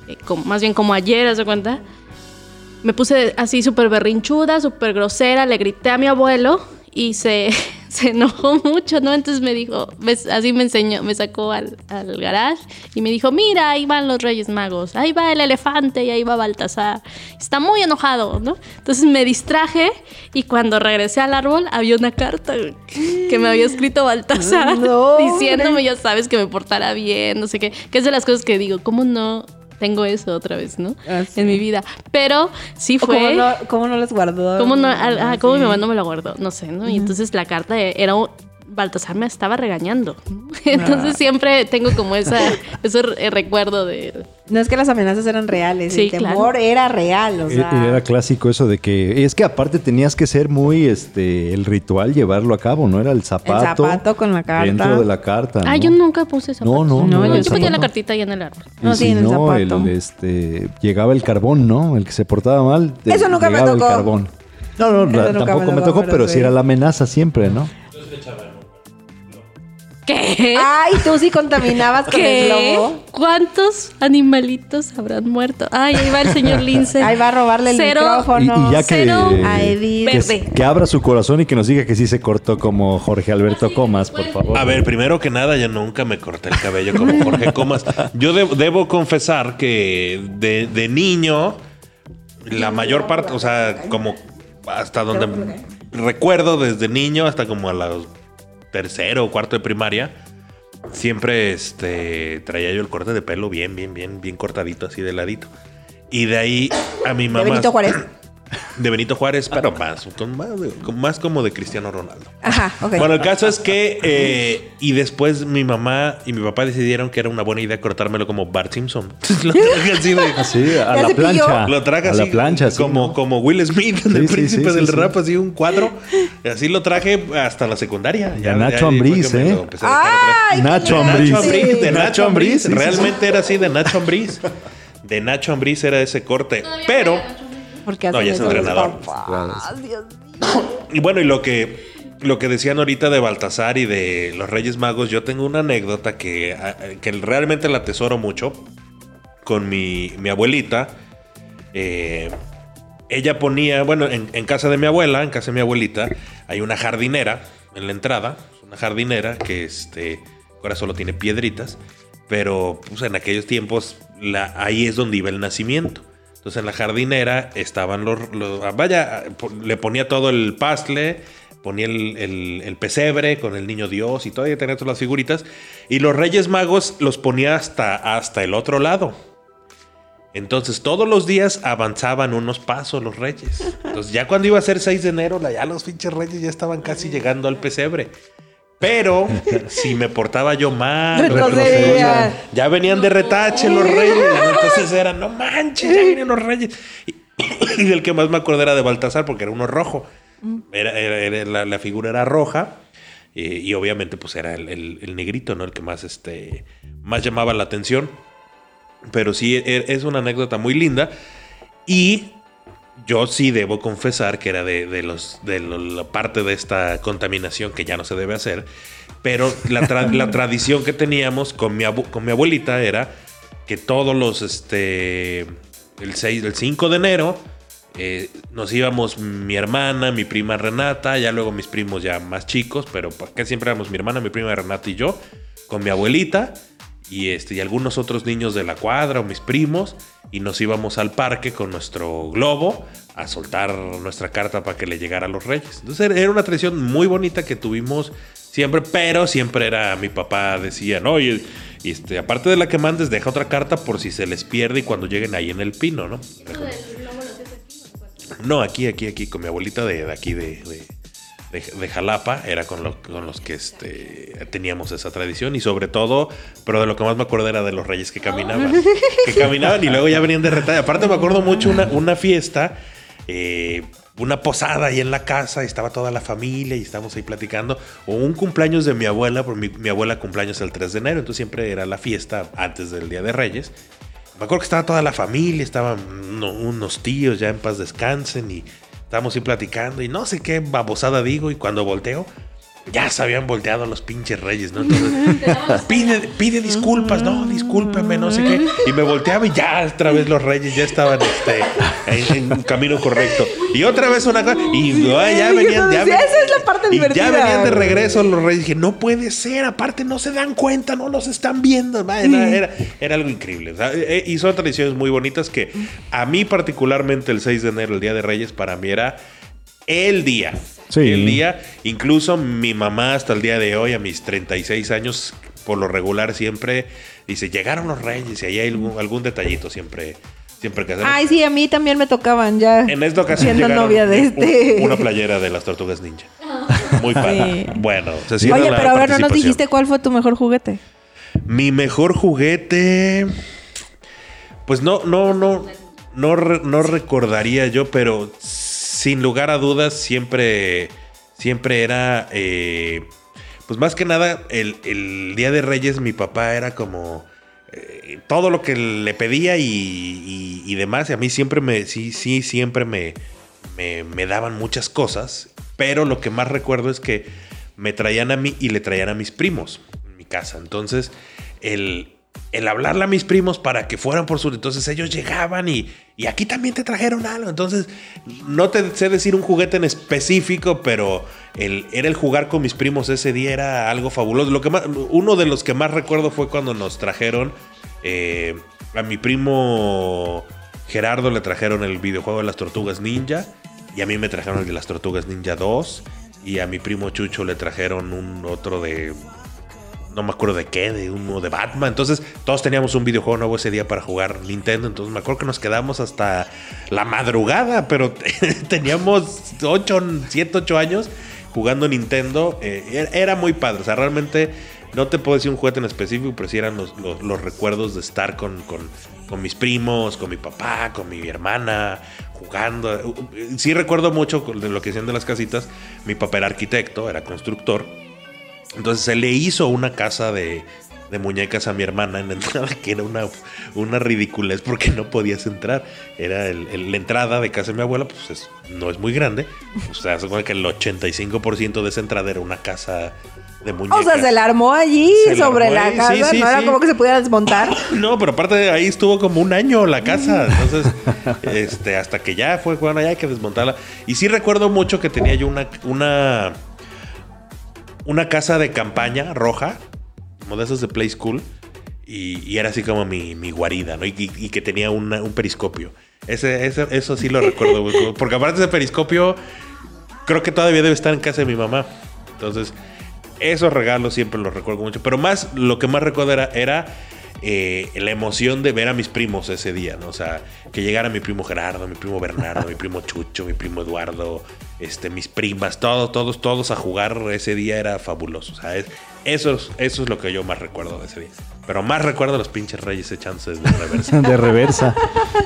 eh, más bien como ayer, ¿hace cuenta? Me puse así súper berrinchuda, súper grosera, le grité a mi abuelo y se, se enojó *laughs* mucho, ¿no? Entonces me dijo, así me enseñó, me sacó al, al, garage y me dijo, mira, ahí van los Reyes Magos, ahí va el elefante y ahí va Baltasar. Está muy enojado, ¿no? Entonces me distraje y cuando regresé al árbol había una carta que me había escrito Baltasar diciéndome, ya sabes, que me portara bien, no sé qué, que es de las cosas que digo, ¿cómo no? Tengo eso otra vez, ¿no? Ah, en mi vida. Pero sí fue. Cómo no, cómo no les guardó? ¿Cómo, no, ah, ¿cómo mi mamá no me lo guardó? No sé, ¿no? Y entonces la carta era Baltasar me estaba regañando. *laughs* Entonces ah. siempre tengo como esa, *laughs* ese recuerdo de... No es que las amenazas eran reales, el temor era real, o sea. Era clásico eso de que... Es que aparte tenías que ser muy, este, el ritual llevarlo a cabo, ¿no? Era el zapato. El zapato con la carta. Dentro de la carta, Ah, yo nunca puse zapato. No, no, no. yo ponía la cartita ahí en el árbol. No, sí, en el zapato. este, llegaba el carbón, ¿no? El que se portaba mal, Eso nunca me tocó. el carbón. No, no, tampoco me tocó, pero sí era la amenaza siempre, ¿no? ¿Qué? Ay, tú sí contaminabas con el lobo. ¿Cuántos animalitos habrán muerto? Ay, ahí va el señor *laughs* Lince. Ahí va a robarle el micrófono. Y, ya que, a Edith. Que, abra su corazón y que nos diga que sí se cortó como Jorge Alberto Comas, por favor. A ver, primero que nada, yo nunca me corté el cabello como Jorge Comas. Yo debo confesar que de, de niño, la mayor parte, o sea, como hasta donde recuerdo desde niño hasta como a los tercero o cuarto de primaria, siempre este, traía yo el corte de pelo bien, bien, bien, bien cortadito, así de ladito. Y de ahí a mi mamá. Benito Juárez. *clears throat* de Benito Juárez, pero más, con más, más, como de Cristiano Ronaldo. Ajá, ok. Bueno, el caso es que, eh, y después mi mamá y mi papá decidieron que era una buena idea cortármelo como Bart Simpson. *laughs* lo traje así de. *laughs* Así, a la plancha. Lo traje así. A la plancha, como, como Will Smith en El Príncipe del Rap, así un cuadro. Y así lo traje hasta la secundaria. Ya, Nacho Ambriz, ¿eh? Nacho Ambriz. De Nacho Ambriz. Realmente era así, de Nacho Ambriz. De Nacho Ambriz era ese corte. Pero. Porque no, ya es entrenador. Y bueno, y lo que lo que decían ahorita de Baltasar y de los Reyes Magos, yo tengo una anécdota que, que realmente la atesoro mucho con mi, mi abuelita. Eh, ella ponía, bueno, en, en, casa de mi abuela, en casa de mi abuelita, hay una jardinera en la entrada, una jardinera que este, ahora solo tiene piedritas, pero pues, en aquellos tiempos la, ahí es donde iba el nacimiento. Entonces en la jardinera estaban los, vaya, le ponía todo el pastle, ponía el, pesebre con el niño Dios y todavía tenía todas las figuritas. Y los Reyes Magos los ponía hasta, hasta el otro lado. Entonces todos los días avanzaban unos pasos los reyes. Entonces ya cuando iba a ser 6 de enero, ya los pinches reyes ya estaban casi llegando al pesebre. Pero si me portaba yo mal, ya venían de retache los reyes. Entonces eran, no manches, ya vienen los reyes. *clears throat* Y, el que más me acuerdo era de Baltasar, porque era uno rojo. Era, la, figura era roja. y obviamente, pues era el, negrito, ¿no? El que más, este, más llamaba la atención. Pero sí, e, es una anécdota muy linda. Y yo sí debo confesar que era de, los, de la parte de esta contaminación que ya no se debe hacer. Pero la, *laughs* tradición que teníamos con mi, con mi abuelita era que todos los, este, el, 6, el 5 de enero, eh, nos íbamos mi hermana, mi prima Renata, ya luego mis primos ya más chicos, pero que siempre éramos mi hermana, mi prima Renata y yo, con mi abuelita y, este, y algunos otros niños de la cuadra o mis primos y nos íbamos al parque con nuestro globo a soltar nuestra carta para que le llegara a los reyes. Entonces era una tradición muy bonita que tuvimos siempre, pero siempre era mi papá decía, no, y, este, aparte de la que mandes, deja otra carta por si se les pierde y cuando lleguen ahí en el pino, ¿no? No, aquí, aquí, aquí, con mi abuelita de, aquí de de, Jalapa, era con, los que este, teníamos esa tradición y sobre todo, pero de lo que más me acuerdo era de los reyes que caminaban. *laughs* que caminaban y luego ya venían de retalla. Aparte me acuerdo mucho una, una fiesta, eh, una posada ahí en la casa, estaba toda la familia y estábamos ahí platicando, o un cumpleaños de mi abuela, porque mi, abuela cumpleaños el 3 de enero, entonces siempre era la fiesta antes del Día de Reyes. Me acuerdo que estaba toda la familia, estaban unos tíos ya en paz descansen y Estábamos ahí platicando y no sé qué babosada digo y cuando volteo, ya se habían volteado los pinches reyes, ¿no? Entonces, *laughs* pide, pide disculpas, no, discúlpeme, no sé qué. Y me volteaba y ya otra vez los reyes ya estaban este, en, un camino correcto. Y otra vez una cosa, y ya venían, ya, esa es la parte divertida. ya venían de regreso los reyes. Dije, no puede ser, aparte no se dan cuenta, no los están viendo. Era, era, algo increíble. Y son tradiciones muy bonitas que a mí particularmente el 6 de enero, el Día de Reyes, para mí era el día. El día, incluso mi mamá hasta el día de hoy, a mis 36 años, por lo regular siempre dice, llegaron los reyes y ahí hay algún, detallito siempre. Siempre que Ay, sí, a mí también me tocaban ya. En esta ocasión siendo novia de este. una playera de las tortugas ninja. Muy padre. Bueno, se Oye, pero ahora no nos dijiste cuál fue tu mejor juguete. Mi mejor juguete. Pues no, no, no. No, no recordaría yo, pero sin lugar a dudas, siempre, siempre era, eh, pues más que nada, el, Día de Reyes, mi papá era como eh, todo lo que le pedía y, demás. Y a mí siempre me, sí, sí, siempre me, me, daban muchas cosas. Pero lo que más recuerdo es que me traían a mí y le traían a mis primos en mi casa. Entonces, el, el hablarle a mis primos para que fueran por su... Entonces ellos llegaban y, y aquí también te trajeron algo. Entonces, no te sé decir un juguete en específico, pero el, era el jugar con mis primos ese día era algo fabuloso. Lo que más, uno de los que más recuerdo fue cuando nos trajeron eh, a mi primo Gerardo le trajeron el videojuego de las tortugas ninja y a mí me trajeron el de las tortugas ninja 2 y a mi primo Chucho le trajeron un otro de no me acuerdo de qué, de uno de Batman. Entonces, todos teníamos un videojuego nuevo ese día para jugar Nintendo. Entonces, me acuerdo que nos quedamos hasta la madrugada, pero *laughs* teníamos 8, 7, 8 años jugando Nintendo. Eh, era muy padre. O sea, realmente no te puedo decir un juguete en específico, pero sí eran los, recuerdos de estar con, con, mis primos, con mi papá, con mi hermana, jugando. Sí recuerdo mucho de lo que decían de las casitas. Mi papá era arquitecto, era constructor. Entonces se le hizo una casa de, de muñecas a mi hermana en la *laughs* entrada, que era una, una ridiculez porque no podías entrar. Era el, la entrada de casa de mi abuela, pues no es muy grande. O sea, se que el 85% de esa entrada era una casa de muñecas. O sea, se la armó allí sobre la casa, no era como que se pudiera desmontar. *laughs* No, pero aparte de ahí estuvo como un año la casa. Entonces, este, hasta que ya fue, bueno, ya hay que desmontarla. Y sí recuerdo mucho que tenía yo una, una una casa de campaña roja, como de esos de Play School, y, era así como mi, guarida, ¿no? Y, que tenía un periscopio. Ese, eso sí lo *laughs* recuerdo, porque aparte de ese periscopio, creo que todavía debe estar en casa de mi mamá. Entonces, esos regalos siempre los recuerdo mucho. Pero más, lo que más recuerdo era, era eh, la emoción de ver a mis primos ese día, ¿no? O sea, que llegara mi primo Gerardo, mi primo Bernardo, mi primo Chucho, mi primo Eduardo, este, mis primas, todos, todos, todos a jugar ese día era fabuloso. O sea, eso, es, eso es lo que yo más recuerdo de ese día. Pero más recuerdo a los pinches reyes echándose de reversa. *laughs* de reversa.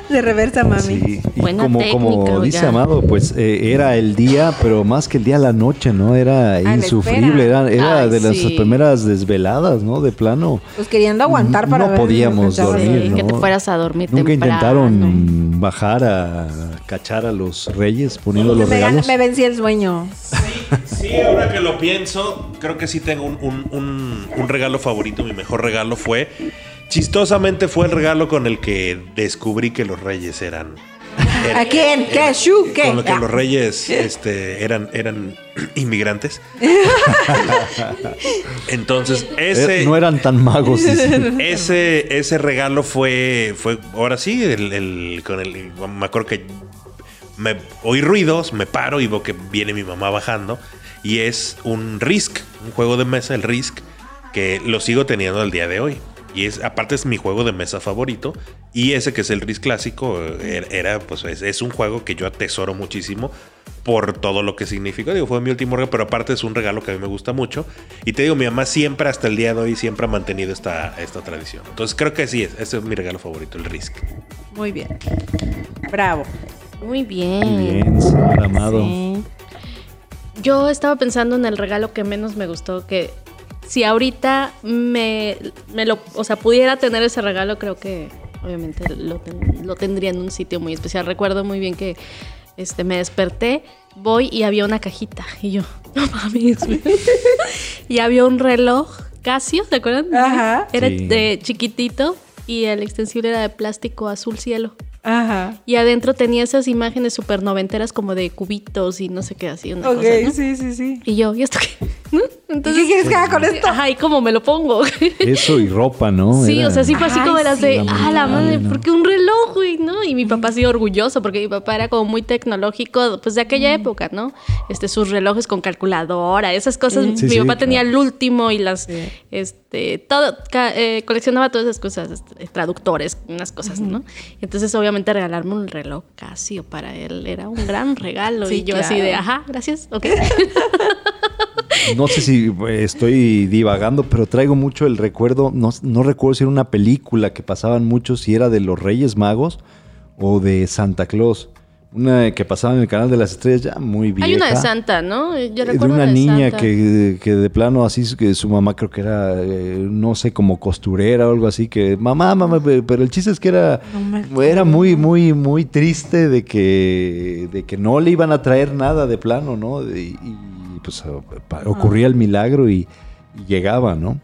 de reversa, mami. Sí. Y como, como dice Amado, pues eh, era el día, pero más que el día, la noche, ¿no? Era insufrible. Era, era de las primeras desveladas, ¿no? De plano. Pues queriendo aguantar para No podíamos dormir, ¿no? Que te fueras a dormir Nunca intentaron bajar a cachar a los reyes poniendo los regalos. Me vencí el sueño. Sí, ahora que lo pienso, creo que sí tengo un, un regalo favorito. Mi mejor regalo fue, chistosamente fue el regalo con el que descubrí que los reyes eran... ¿A quién? ¿Qué? ¿Qué? Con lo que los reyes este, eran, eran *clears throat* inmigrantes. *laughs* Entonces, ese. Eh, no eran tan magos. *laughs* Ese, ese regalo fue. fue ahora sí, el, con el. Me acuerdo que me oí ruidos, me paro y veo que viene mi mamá bajando. Y es un Risk, un juego de mesa, el Risk, que lo sigo teniendo al día de hoy. Y es, aparte es mi juego de mesa favorito. Y ese que es el Risk clásico, er, era, pues es, un juego que yo atesoro muchísimo por todo lo que significa. Digo, fue mi último regalo, pero aparte es un regalo que a mí me gusta mucho. Y te digo, mi mamá siempre, hasta el día de hoy, siempre ha mantenido esta, esta tradición. Entonces creo que sí, es, ese es mi regalo favorito, el Risk. Muy bien. Bravo. Muy bien. Muy bien, señor amado. Yo estaba pensando en el regalo que menos me gustó, que si ahorita me, lo, o sea, pudiera tener ese regalo, creo que obviamente lo, tendría en un sitio muy especial. Recuerdo muy bien que este, me desperté, voy y había una cajita y yo, no mames. *laughs* y había un reloj Casio, ¿se acuerdan? Ajá. Era de chiquitito y el extensible era de plástico azul cielo. Ajá. Y adentro tenía esas imágenes súper noventeras como de cubitos y no sé qué así. Una cosa, ¿no? sí, sí, sí. Y yo, ¿y esto qué? *laughs* Entonces, ¿Qué quieres que haga con esto? Ajá, ¿y cómo me lo pongo? *laughs* Eso y ropa, ¿no? Sí, o sea, sí fue así como de las de, ah, la madre, ¿por qué un reloj, güey? ¿No? Y mi papá sí orgulloso porque mi papá era como muy tecnológico, pues de aquella mm. época, ¿no? Este, sus relojes con calculadora, esas cosas. mi papá tenía el último y las, este, todo, eh, coleccionaba todas esas cosas, este, traductores, unas cosas, ¿no? Entonces, obviamente, regalarme un reloj Casio para él era un gran regalo. y yo así de, ajá, gracias, ok. No sé si eh, estoy divagando, pero traigo mucho el recuerdo, no, no recuerdo si era una película que pasaban mucho, si era de los Reyes Magos o de Santa Claus. Una que pasaba en el canal de las estrellas ya muy vieja. Hay una de Santa, ¿no? Yo recuerdo de una niña Que, que, de plano así, que su mamá creo que era, eh, no sé, como costurera o algo así, que mamá, mamá, pero el chiste es que era, era muy, muy, muy triste de que, de que no le iban a traer nada de plano, ¿no? y pues ocurría el milagro y, llegaba, ¿no?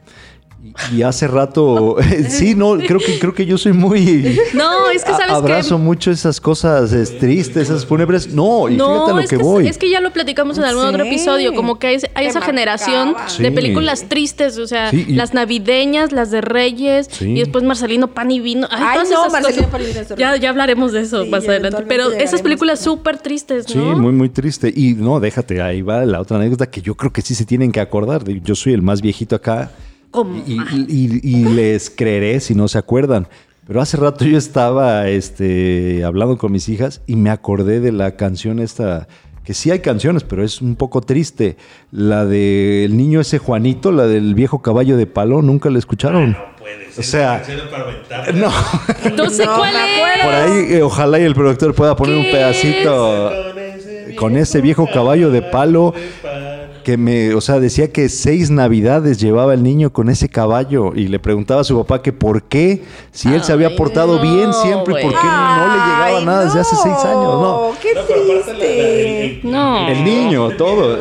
Y hace rato, *laughs* sí, no, creo que creo que yo soy muy No, es que sabes abrazo mucho esas cosas tristes, esas fúnebres. No, y fíjate lo que, voy. Es que ya lo platicamos en algún otro episodio, como que hay, esa generación de películas tristes, o sea, las navideñas, las de Reyes y después Marcelino Pan y Vino. Ay, no, Marcelino Pan y Vino. Ya, ya hablaremos de eso más adelante, pero esas películas súper tristes, ¿no? Sí, muy muy triste y no, déjate, ahí va la otra anécdota que yo creo que sí se tienen que acordar. Yo soy el más viejito acá y, les creeré si no se acuerdan. Pero hace rato yo estaba este, hablando con mis hijas y me acordé de la canción esta, que sí hay canciones, pero es un poco triste. La del niño ese Juanito, la del viejo caballo de palo, ¿nunca la escucharon? Ah, no puede ser. O sea, no. *laughs* No sé cuál es. Por ahí, eh, ojalá y el productor pueda poner un pedacito con ese viejo caballo de palo que me, o sea, decía que seis navidades llevaba el niño con ese caballo y le preguntaba a su papá que por qué, si él se había portado bien siempre, por qué no, le llegaba nada desde hace seis años, no. Qué triste. no. El niño, todo.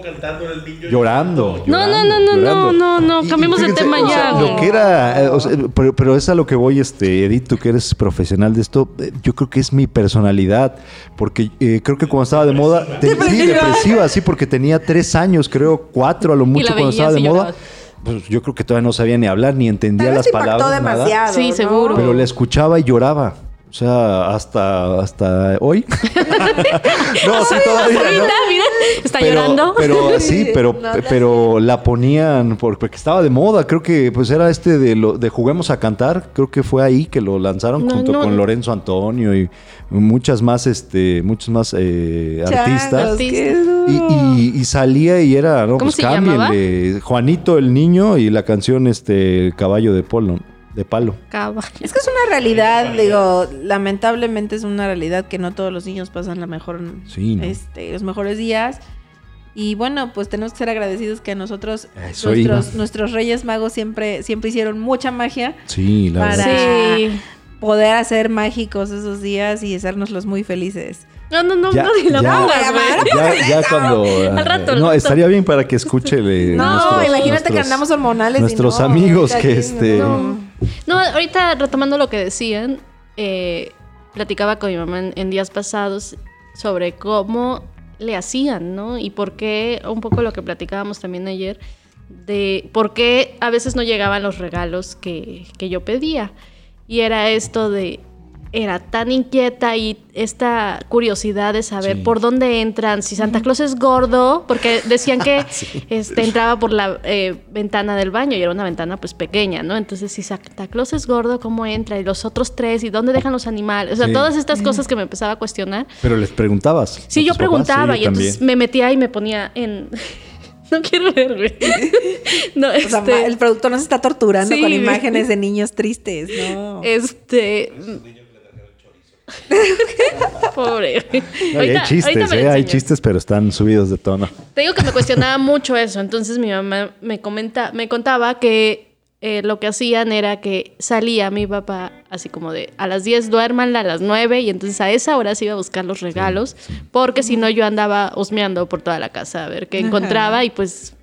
Tipo cantando, el niño llorando. No, no, no, no, no, no, no, cambiemos de tema ya. lo que era, eh, pero, pero, es a lo que voy, este, Edith, tú que eres profesional de esto, eh, yo creo que es mi personalidad, porque eh, creo que cuando estaba de moda, sí, depresiva, sí, porque tenía tres años, creo, cuatro a lo mucho cuando estaba de moda. Pues yo creo que todavía no sabía ni hablar, ni entendía las palabras. Demasiado, sí, seguro. Pero le escuchaba y lloraba. O sea, hasta, hasta hoy. *laughs* no, sí, todavía. no. está llorando. Pero *laughs* sí, pero, pero la ponían porque estaba de moda. Creo que pues era este de, lo, de Juguemos a Cantar. Creo que fue ahí que lo lanzaron junto con Lorenzo Antonio y muchas más, este, muchos más eh, artistas. Y, y, salía y era, no, pues cámbienle. Juanito el niño y la canción este Caballo de Polo de palo. Es que es una realidad, digo, lamentablemente es una realidad que no todos los niños pasan la mejor, este, los mejores días. Y bueno, pues tenemos que ser agradecidos que a nosotros, nuestros, nuestros, Reyes Magos siempre, siempre hicieron mucha magia. Sí, para poder hacer mágicos esos días y hacérnoslos muy felices. No, no, no, no, ni la ya, ya, cuando. Al rato, no, estaría bien para que escuche. *laughs* no, imagínate que andamos hormonales. Nuestros amigos que este. No. ahorita retomando lo que decían, eh, platicaba con mi mamá en, días pasados sobre cómo le hacían, ¿no? Y por qué, un poco lo que platicábamos también ayer, de por qué a veces no llegaban los regalos que, que yo pedía. Y era esto de, era tan inquieta y esta curiosidad de saber por dónde entran, si Santa Claus es gordo, porque decían que *laughs* este, entraba por la eh, ventana del baño y era una ventana pues pequeña, ¿no? Entonces, si Santa Claus es gordo, ¿cómo entra? Y los otros tres, ¿y dónde dejan los animales? O sea, todas estas cosas que me empezaba a cuestionar. Pero les preguntabas. Sí, yo preguntaba y entonces me metía y me ponía en... *laughs* No quiero ver, güey. *laughs* No, este... el productor nos está torturando con imágenes de niños tristes, ¿no? Este... *laughs* Pobre. hay chistes, ¿eh? hay chistes, pero están subidos de tono. Te digo que me cuestionaba mucho eso. Entonces mi mamá me, comenta, me contaba que eh, lo que hacían era que salía mi papá así como de a las 10 duerman a las 9 y entonces a esa hora se iba a buscar los regalos porque si no yo andaba husmeando por toda la casa a ver qué encontraba y pues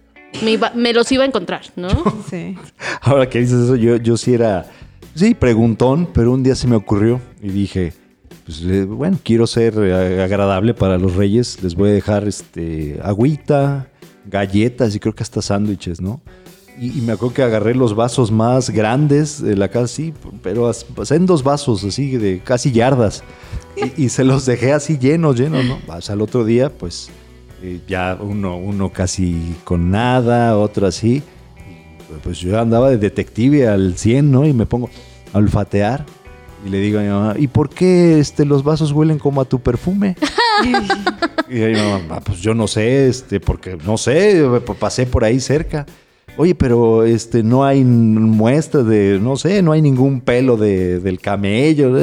me, los iba a encontrar, ¿no? *laughs* Sí. Ahora que dices eso, yo, yo sí era, sí, preguntón, pero un día se me ocurrió y dije, pues eh, bueno, quiero ser eh, agradable para los reyes, les voy a dejar este agüita, galletas y creo que hasta sándwiches, ¿no? Y, me acuerdo que agarré los vasos más grandes de la casa, sí, pero pues, en dos vasos así de casi yardas. Y, se los dejé así llenos, llenos, ¿no? Hasta el otro día, pues eh, ya uno, uno casi con nada, otro así. Pues yo andaba de detective al 100, ¿no? Y me pongo a olfatear y le digo a mi mamá, ¿y por qué este, los vasos huelen como a tu perfume? *laughs* y, mi mamá, pues yo no sé, este, porque no sé, pasé por ahí cerca. Oye, pero este no hay muestras de, no sé, no hay ningún pelo de, del camello,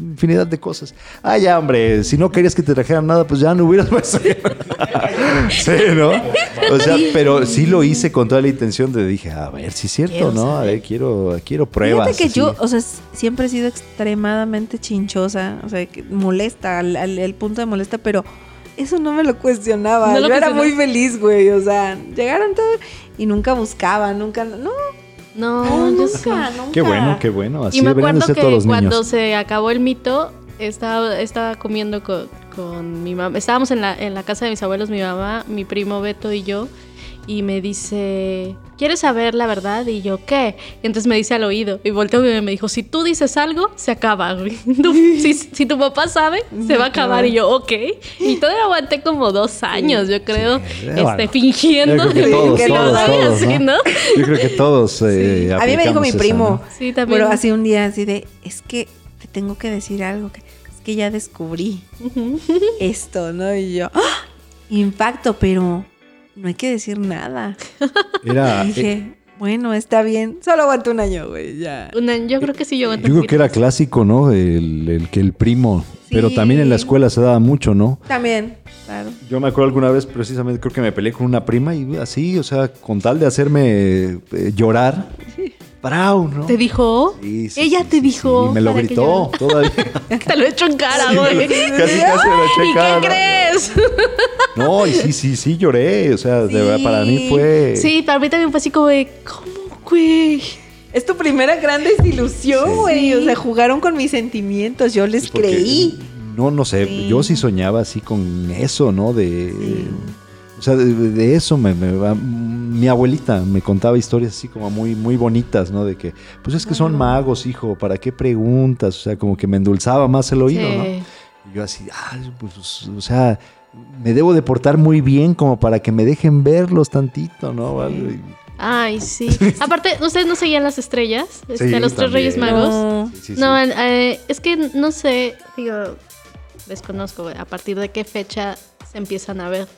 infinidad de cosas. Ah, ya, hombre, si no querías que te trajeran nada, pues ya no hubieras *laughs* puesto. sí, ¿no? O sea, pero sí lo hice con toda la intención de, dije, a ver, si es cierto, ¿no? A ver, quiero, quiero pruebas. Fíjate que yo, o sea, siempre he sido extremadamente chinchosa, o sea, molesta, al, punto de molesta, pero eso no me lo cuestionaba. yo era muy feliz, güey. O sea, llegaron todos y nunca buscaba, nunca, no. No, nunca, Qué bueno, qué bueno. Así y me acuerdo que todos los cuando se acabó el mito, estaba, estaba comiendo con, con, mi mamá. Estábamos en la, en la casa de mis abuelos, mi mamá, mi primo Beto y yo. Y me dice, ¿quieres saber la verdad? Y yo, ¿qué? Y entonces me dice al oído. Y volteó y me dijo, si tú dices algo, se acaba, güey. *laughs* si, tu papá sabe, *laughs* se va a acabar. Y yo, ok. Y todavía aguanté como dos años, yo creo, este, fingiendo que, no sabía así, ¿no? Yo creo que todos. Eh, *laughs* a mí me dijo mi primo. Sí, también. Pero así un día, así de, es que te tengo que decir algo. Que, es que ya descubrí esto, ¿no? Y yo, ¡ah! impacto, pero no hay que decir nada. Era, *laughs* dije, eh, bueno, está bien. Solo aguanto un año, güey, ya. Un año, yo creo que sí, yo aguanto Yo creo que era clásico, ¿no? El, que el primo. Pero también en la escuela se daba mucho, ¿no? También, claro. Yo me acuerdo alguna vez, precisamente, creo que me peleé con una prima y así, o sea, con tal de hacerme eh, llorar. Sí. ¿No? ¿Te dijo? Sí, sí, Ella te dijo. Me lo gritó todavía. *laughs* te lo he hecho en cara, güey. casi, casi me lo eché en cara. ¿Y qué crees? *laughs* No, y sí, sí, sí lloré. O sea, de verdad, para mí fue. Sí, para mí también fue así como de, ¿cómo, güey? Es tu primera gran desilusión, güey. O sea, jugaron con mis sentimientos. Yo les creí. No, no sé. Yo sí soñaba así con eso, ¿no? De. O sea, de, eso me, mi abuelita me contaba historias así como muy, muy bonitas, ¿no? De que, pues es que son magos, hijo, ¿para qué preguntas? O sea, como que me endulzaba más el oído, ¿no? Y yo así, ah, pues, o sea, me debo de portar muy bien como para que me dejen verlos tantito, ¿no? Ay, *laughs* sí. Aparte, ¿ustedes no seguían las estrellas? Este, los tres Reyes Magos. No, eh, es que no sé, digo, desconozco, a partir de qué fecha se empiezan a ver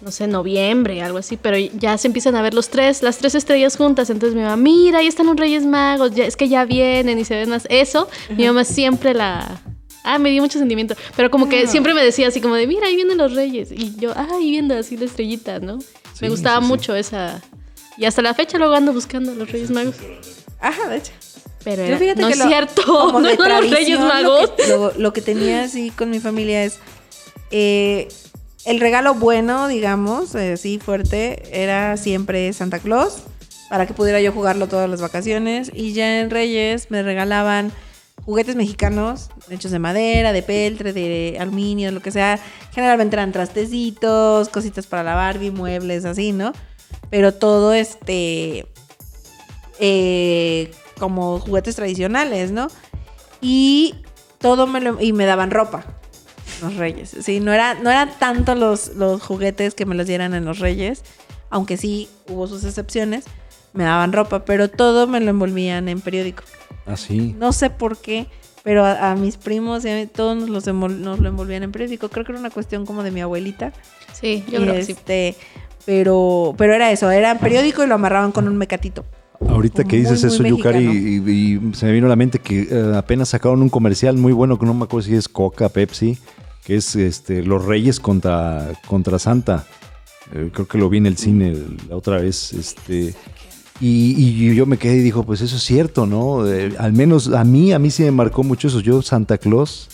no sé, noviembre, algo así, pero ya se empiezan a ver los tres, las tres estrellas juntas. Entonces mi mamá, mira, ahí están los Reyes Magos, ya, es que ya vienen y se ven más. Eso, mi mamá siempre la. Ah, me dio mucho sentimiento. Pero como que siempre me decía así como de, mira, ahí vienen los Reyes. Y yo, ah, ahí viendo así la estrellita, ¿no? me gustaba mucho esa. Y hasta la fecha luego ando buscando a los Reyes Magos. Ajá, de hecho. Pero no es cierto, *laughs* no los Reyes Magos. Lo que, lo que tenía así con mi familia es. Eh, el regalo bueno, digamos, así eh, fuerte, era siempre Santa Claus, para que pudiera yo jugarlo todas las vacaciones. Y ya en Reyes me regalaban juguetes mexicanos, hechos de madera, de peltre, de aluminio, lo que sea. Generalmente eran trastecitos, cositas para la Barbie, muebles, así, ¿no? Pero todo este... Eh, como juguetes tradicionales, ¿no? Y todo me lo... Y me daban ropa. Los Reyes. Sí, no era, no eran tanto los, los juguetes que me los dieran en los Reyes, aunque sí hubo sus excepciones. Me daban ropa, pero todo me lo envolvían en periódico. Ah, sí. No sé por qué, pero a, mis primos y a todos nos, nos, lo envolvían en periódico. Creo que era una cuestión como de mi abuelita. Sí, yo creo que sí. Este, pero, pero era eso, era en periódico y lo amarraban con un mecatito. Ahorita que dices eso, Yukari, y, se me vino a la mente que eh, apenas sacaron un comercial muy bueno, que no me acuerdo si es Coca, Pepsi, que es este, Los Reyes contra, contra Santa. Eh, creo que lo vi en el cine la otra vez. Este, y, yo me quedé y dijo, pues eso es cierto, ¿no? Eh, al menos a mí, a mí sí me marcó mucho eso. Yo, Santa Claus,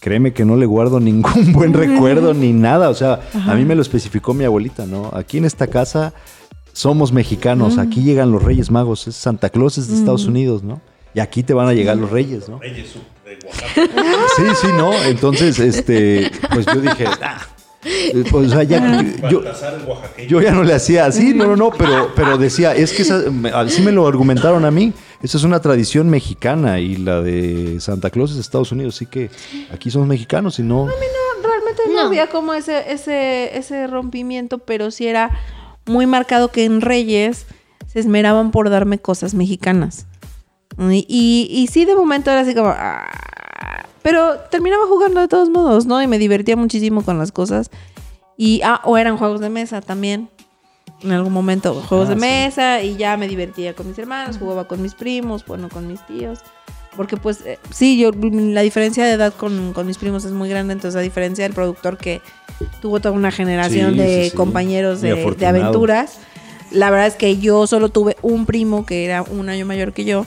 créeme que no le guardo *laughs* ningún buen recuerdo ni nada. O sea, a mí me lo especificó mi abuelita, ¿no? Aquí en esta casa somos mexicanos, aquí llegan los Reyes Magos. Es Santa Claus es de Estados Unidos, ¿no? Y aquí te van a llegar los Reyes, ¿no? Reyes *laughs* Sí, sí, ¿no? Entonces, este, pues yo dije, ah, pues, o sea, ya, yo, yo, ya no le hacía así, no, no, no, pero, pero decía, es que así me lo argumentaron a mí. Esa es una tradición mexicana y la de Santa Claus es Estados Unidos, así que aquí somos mexicanos y no. A mí no, realmente no, había como ese, ese, ese rompimiento, pero sí era muy marcado que en Reyes se esmeraban por darme cosas mexicanas. Y, y, sí, de momento era así como... Ah", pero terminaba jugando de todos modos, ¿no? Y me divertía muchísimo con las cosas. Y, ah, o eran juegos de mesa también. En algún momento, juegos de ah, mesa. Y ya me divertía con mis hermanos, jugaba con mis primos, bueno, con mis tíos. Porque pues eh, sí, yo la diferencia de edad con, mis primos es muy grande, entonces a diferencia del productor que tuvo toda una generación de compañeros de, de, aventuras, la verdad es que yo solo tuve un primo que era un año mayor que yo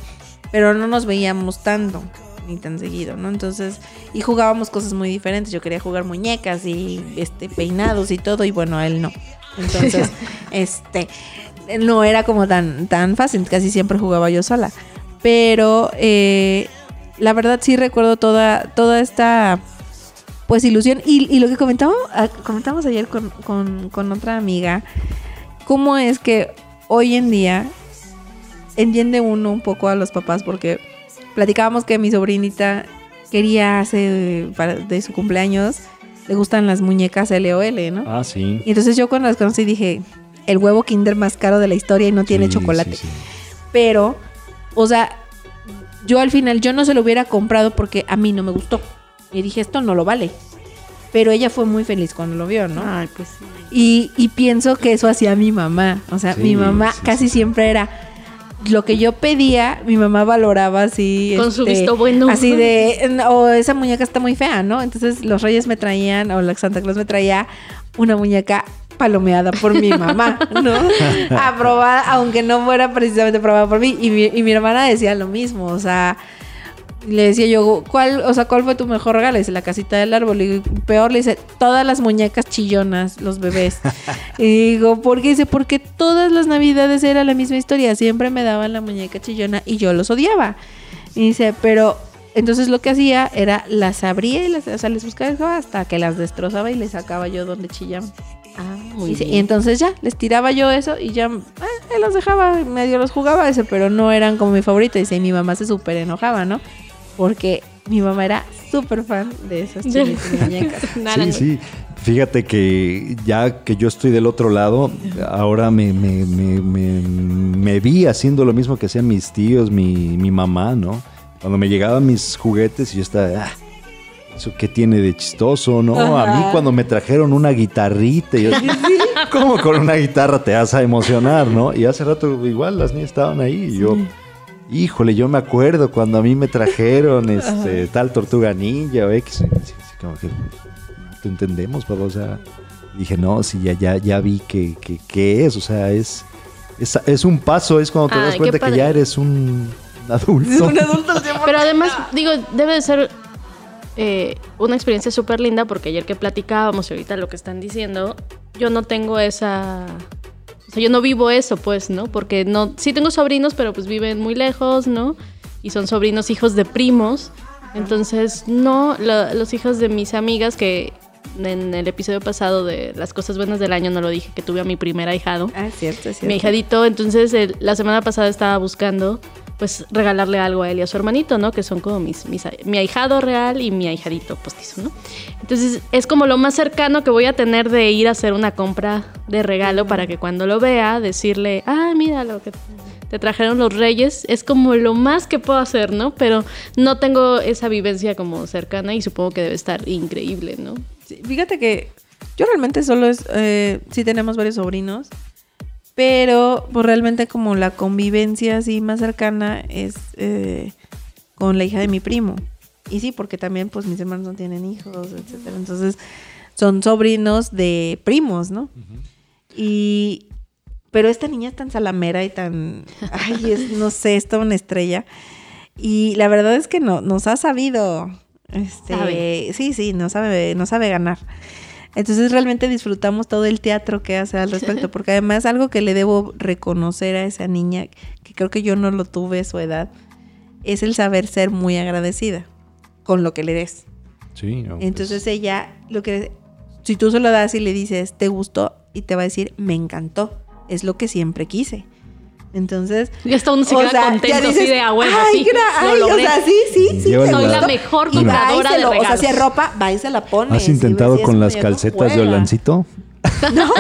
pero no nos veíamos tanto ni tan seguido, ¿no? Entonces, y jugábamos cosas muy diferentes. Yo quería jugar muñecas y este peinados y todo, y bueno, a él no. Entonces, *laughs* este no era como tan, tan fácil, casi siempre jugaba yo sola. Pero eh, la verdad sí recuerdo toda, toda esta pues ilusión. Y, lo que comentamos, ah, comentamos ayer con, con, con otra amiga cómo es que hoy en día entiende uno un poco a los papás porque platicábamos que mi sobrinita quería hacer de su cumpleaños le gustan las muñecas LOL, ¿no? Ah, sí. Y entonces yo cuando las conocí dije, el huevo Kinder más caro de la historia y no tiene chocolate. Pero, o sea, yo al final yo no se lo hubiera comprado porque a mí no me gustó. Y dije, esto no lo vale. Pero ella fue muy feliz cuando lo vio, ¿no? Ay, pues sí. Y, y pienso que eso hacía mi mamá. O sea, mi mamá casi siempre era lo que yo pedía, mi mamá valoraba así. Con su este, visto bueno. Así de, o esa muñeca está muy fea, ¿no? Entonces los reyes me traían, o la Santa Claus me traía una muñeca palomeada por mi mamá, ¿no? *laughs* Aprobada, aunque no fuera precisamente aprobada por mí. Y mi, y mi hermana decía lo mismo, o sea, le decía yo, ¿cuál, o sea, cuál fue tu mejor regalo? dice, la casita del árbol. Y peor, le dice, todas las muñecas chillonas, los bebés. *laughs* y digo, ¿por qué? Dice, porque todas las navidades era la misma historia. Siempre me daban la muñeca chillona y yo los odiaba. Y dice, pero entonces lo que hacía era las abría y las, o sea, les buscaba hasta que las destrozaba y les sacaba yo donde chillaban. Ah, muy y, y, entonces ya, les tiraba yo eso y ya eh, los dejaba, medio los jugaba ese, pero no eran como mi favorito. Dice, y mi mamá se súper enojaba, ¿no? Porque mi mamá era súper fan de esas chiles *laughs* muñecas. sí, sí. Fíjate que ya que yo estoy del otro lado, ahora me, me, me, me vi haciendo lo mismo que hacían mis tíos, mi, mi mamá, ¿no? Cuando me llegaban mis juguetes y yo estaba, ah, ¿eso qué tiene de chistoso, no? A mí cuando me trajeron una guitarrita, yo *laughs* ¿cómo con una guitarra te vas a emocionar, no? Y hace rato igual las niñas estaban ahí y yo... Híjole, yo me acuerdo cuando a mí me trajeron *laughs* este tal tortuga ninja o X. Como que no te entendemos, papá. O sea, dije, no, sí, ya, ya, ya vi que, que, es. O sea, es, es, un paso, es cuando te das cuenta que ya eres un *laughs* adulto. un adulto Pero además, digo, debe de ser eh, una experiencia súper linda porque ayer que platicábamos y ahorita lo que están diciendo, yo no tengo esa o sea, yo no vivo eso, pues, ¿no? Porque no, sí tengo sobrinos, pero pues viven muy lejos, ¿no? Y son sobrinos hijos de primos. Entonces, no, los hijos de mis amigas que en el episodio pasado de las cosas buenas del año no lo dije, que tuve a mi primer ahijado. Ah, cierto, cierto. Mi ahijadito, entonces la semana pasada estaba buscando pues regalarle algo a él y a su hermanito, ¿no? Que son como mis, mi ahijado real y mi ahijadito postizo, ¿no? Entonces es como lo más cercano que voy a tener de ir a hacer una compra de regalo para que cuando lo vea decirle, ah, mira lo que te trajeron los reyes, es como lo más que puedo hacer, ¿no? Pero no tengo esa vivencia como cercana y supongo que debe estar increíble, ¿no? Fíjate que yo realmente solo es, eh, sí tenemos varios sobrinos pero pues realmente como la convivencia así más cercana es eh, con la hija de mi primo. Y sí, porque también pues mis hermanos no tienen hijos, etcétera. Entonces son sobrinos de primos, ¿no? Y pero esta niña es tan salamera y tan ay, es, no sé, es toda una estrella. Y la verdad es que no nos ha sabido este, sí, sí, no sabe no sabe ganar. Entonces realmente disfrutamos todo el teatro que hace al respecto, *laughs* porque además algo que le debo reconocer a esa niña, que creo que yo no lo tuve a su edad, es el saber ser muy agradecida con lo que le des. Sí. Entonces ella, lo que, si tú se lo das y le dices, te gustó, y te va a decir, me encantó, es lo que siempre quise. Entonces. Y hasta uno se queda contento así de. Ah, ay, ay, o sea, sí, sí, sí. Soy la mejor compradora de regalos. O sea, si es ropa, va y se la pone. ¿Has intentado con las calcetas de Olancito? *laughs* No,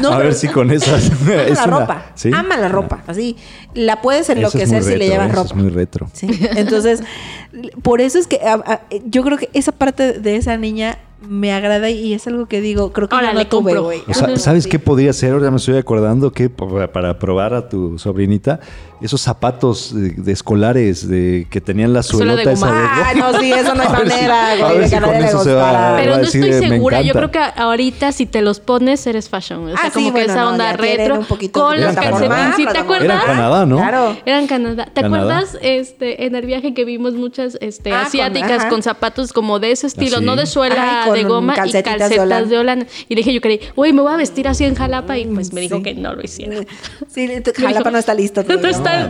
no. A ver si con esas. Ama la ropa. Ama la ropa. Así. La puedes enloquecer si le llevas ropa. es muy retro. Sí. Entonces, por eso es que yo creo que esa parte de esa niña me agrada y es algo que digo, creo que Ahora no le tuve, güey. O sea, ¿sabes qué podría ser? Ahora me estoy acordando que para probar a tu sobrinita, esos zapatos de, escolares de, que tenían la suelota esa de Ah, no, sí, eso no *laughs* hay manera, güey. Pero no estoy segura. Yo creo que ahorita si te los pones eres fashion. O sea, ah, como que esa onda retro. con los calcetines. ¿Sí te acuerdas? Eran Canadá, ¿no? Claro. Eran Canadá. ¿Te acuerdas este, en el viaje que vimos muchas este, ah, asiáticas con, zapatos como de ese estilo? No de suela de goma y calcetas de Holanda. Y le dije yo quería, uy, me voy a vestir así en Jalapa. Y pues me dijo que no lo hiciera. Sí, *laughs* Jalapa no está listo. no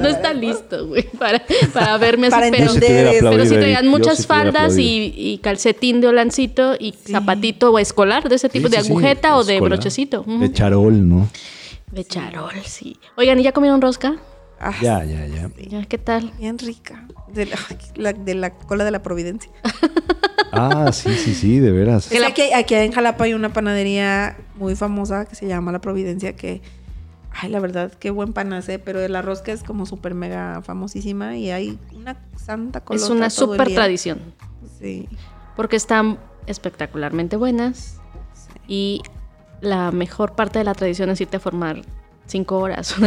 está listo, güey, para, para verme así. pero, pero si traían muchas faldas y, calcetín de holancito y zapatito o escolar, de ese tipo, de agujeta o de brochecito. De charol, ¿no? De charol, sí. Oigan, ¿y ya comieron rosca? Ah, ya, ya, ya. ya. ¿Qué tal? Bien rica. De la, de la cola de la Providencia. *laughs* ah, sí, sí, sí, de veras. Es que aquí en Jalapa hay una panadería muy famosa que se llama La Providencia que... Ay, la verdad, qué buen pan hace, pero la rosca es como súper mega famosísima y hay una santa cola. Es una súper tradición. Sí. Porque están espectacularmente buenas y la mejor parte de la tradición es irte a formar cinco horas. yo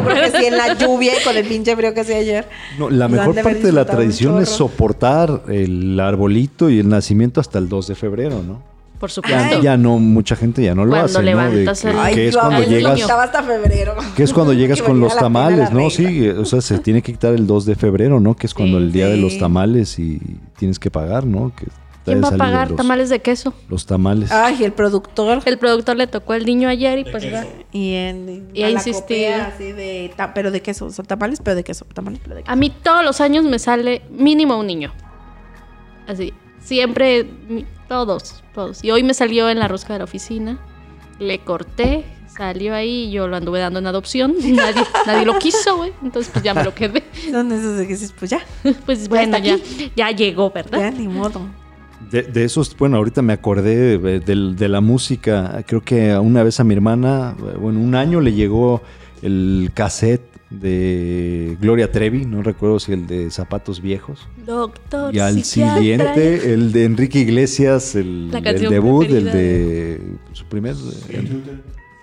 creo que sí, en la *laughs* lluvia y con el pinche frío que hacía ayer. No, la mejor parte de la tradición es soportar el arbolito y el nacimiento hasta el 2 de febrero, ¿no? Por supuesto. Ya, no, mucha gente ya no lo hace, ¿no? que, es cuando llegas, hasta febrero. Que es cuando *laughs* llegas con los tamales, ¿no? Sí, o sea, se tiene que quitar el 2 de febrero, ¿no? Que es cuando el día de los tamales y tienes que pagar, ¿no? Que ¿Quién va a pagar tamales de queso? Los tamales. Ay, el productor. El productor le tocó el niño ayer y pues va. Y, en, y a. Así de, pero de queso. Son tamales, pero de queso. Tamales, pero de queso. A mí todos los años me sale mínimo un niño. Así. Siempre, todos, todos. Y hoy me salió en la rosca de la oficina. Le corté, salió ahí y yo lo anduve dando en adopción. *laughs* Nadie, nadie lo quiso, güey. Entonces, pues ya me lo quedé. ¿Dónde es eso de que dices, pues ya? *laughs* pues bueno, ya, ya llegó, ¿verdad? Ya, ni modo. De, esos, bueno, ahorita me acordé de, la música. Creo que una vez a mi hermana, bueno, un año le llegó el cassette de Gloria Trevi, no recuerdo si el de Zapatos Viejos. Doctor. Y al siguiente, el de Enrique Iglesias, el, debut, el de su primer.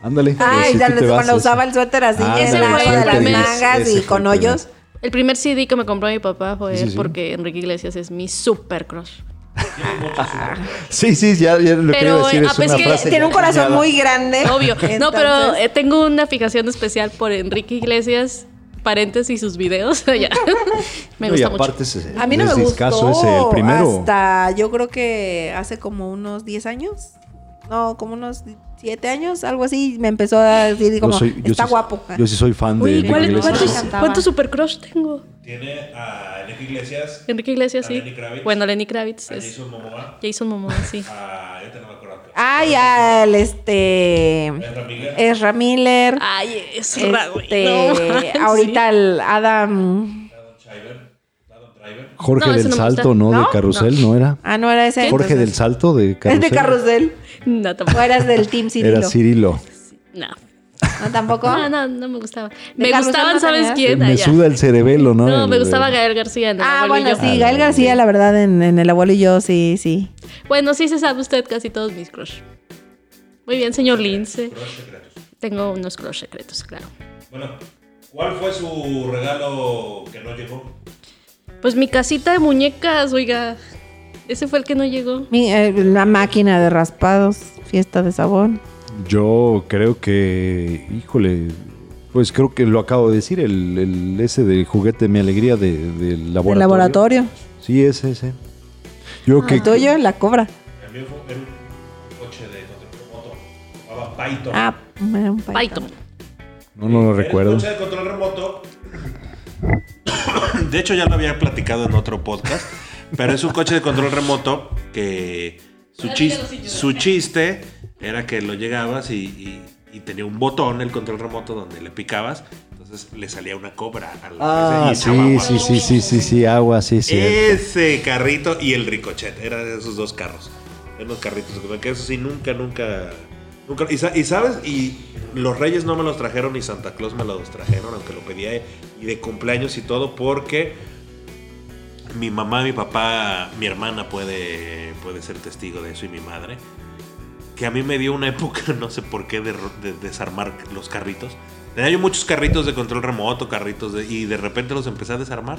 ándale. Ay, cuando usaba el suéter así, ese fue de las mangas y con hoyos. El primer CD que me compró mi papá fue porque Enrique Iglesias es mi super crush. *laughs* sí, sí, ya, lo quería decir. Es una frase tiene un corazón muy grande. Obvio. No, pero eh, tengo una fijación especial por Enrique Iglesias. Paréntesis sus videos. *laughs* me gusta mucho. a mí no me gustó. Ese, el primero. Hasta yo creo que hace como unos 10 años. No, como unos siete años, algo así, me empezó a decir como, está guapo. Yo sí soy fan de Enrique Iglesias. ¿Cuántos, super crush tengo? Tiene a Enrique Iglesias. Enrique Iglesias, sí. Lenny Kravitz, bueno, Lenny Kravitz. A Jason Momoa. Jason Momoa, sí. *laughs* Ah, ya te no me acuerdo. Ay, al este... Ezra Miller. Ezra Miller. Ay, es este, no, *laughs* ahorita el Adam... Jorge del Salto, ¿no? De Carrusel, no. era? Ah, no era ese. Jorge del Salto de Carrusel. Es de Carrusel. No, tampoco. ¿O eras del Team Cirilo? Era Cirilo. No. ¿No tampoco? No, no, no me gustaba. Me gustaban, ¿sabes quién? Me suda el cerebelo, ¿no? No, me gustaba Gael García en el Ah, bueno, sí, Gael García, la verdad, en, El Abuelo y yo, sí, sí. Bueno, sí se sabe usted casi todos mis crush. Muy bien, señor Lince. Tengo unos crush secretos, claro. Bueno, ¿cuál fue su regalo que no llegó? Pues mi casita de muñecas, oiga. Ese fue el que no llegó. Eh, la máquina de raspados, fiesta de sabor. Yo creo que, híjole, pues creo que lo acabo de decir, el, ese de juguete Mi Alegría del laboratorio. ¿El laboratorio? Sí, ese, ese. Yo que, tuyo, la cobra. También fue un coche de control remoto. Python. Ah, un Python. Python. No, no lo recuerdo. coche de control remoto. *coughs* De hecho, ya lo había platicado en otro podcast. Pero es un coche de control remoto que su, su chiste era que lo llegabas y, tenía un botón, el control remoto, donde le picabas. Entonces le salía una cobra al Ah, sí, sí, sí, sí, sí, sí, agua, sí, sí. Ese carrito y el ricochet, eran esos dos carros. Eran los carritos, que eso sí, nunca, nunca, nunca. Y, y, sabes, y los reyes no me los trajeron, ni Santa Claus me los trajeron, aunque lo pedía y de cumpleaños y todo, porque mi mamá, mi papá, mi hermana puede, puede ser testigo de eso y mi madre. Que a mí me dio una época, *laughs* no sé por qué, de, desarmar los carritos. Tenía yo muchos carritos de control remoto, carritos de, y de repente los empecé a desarmar.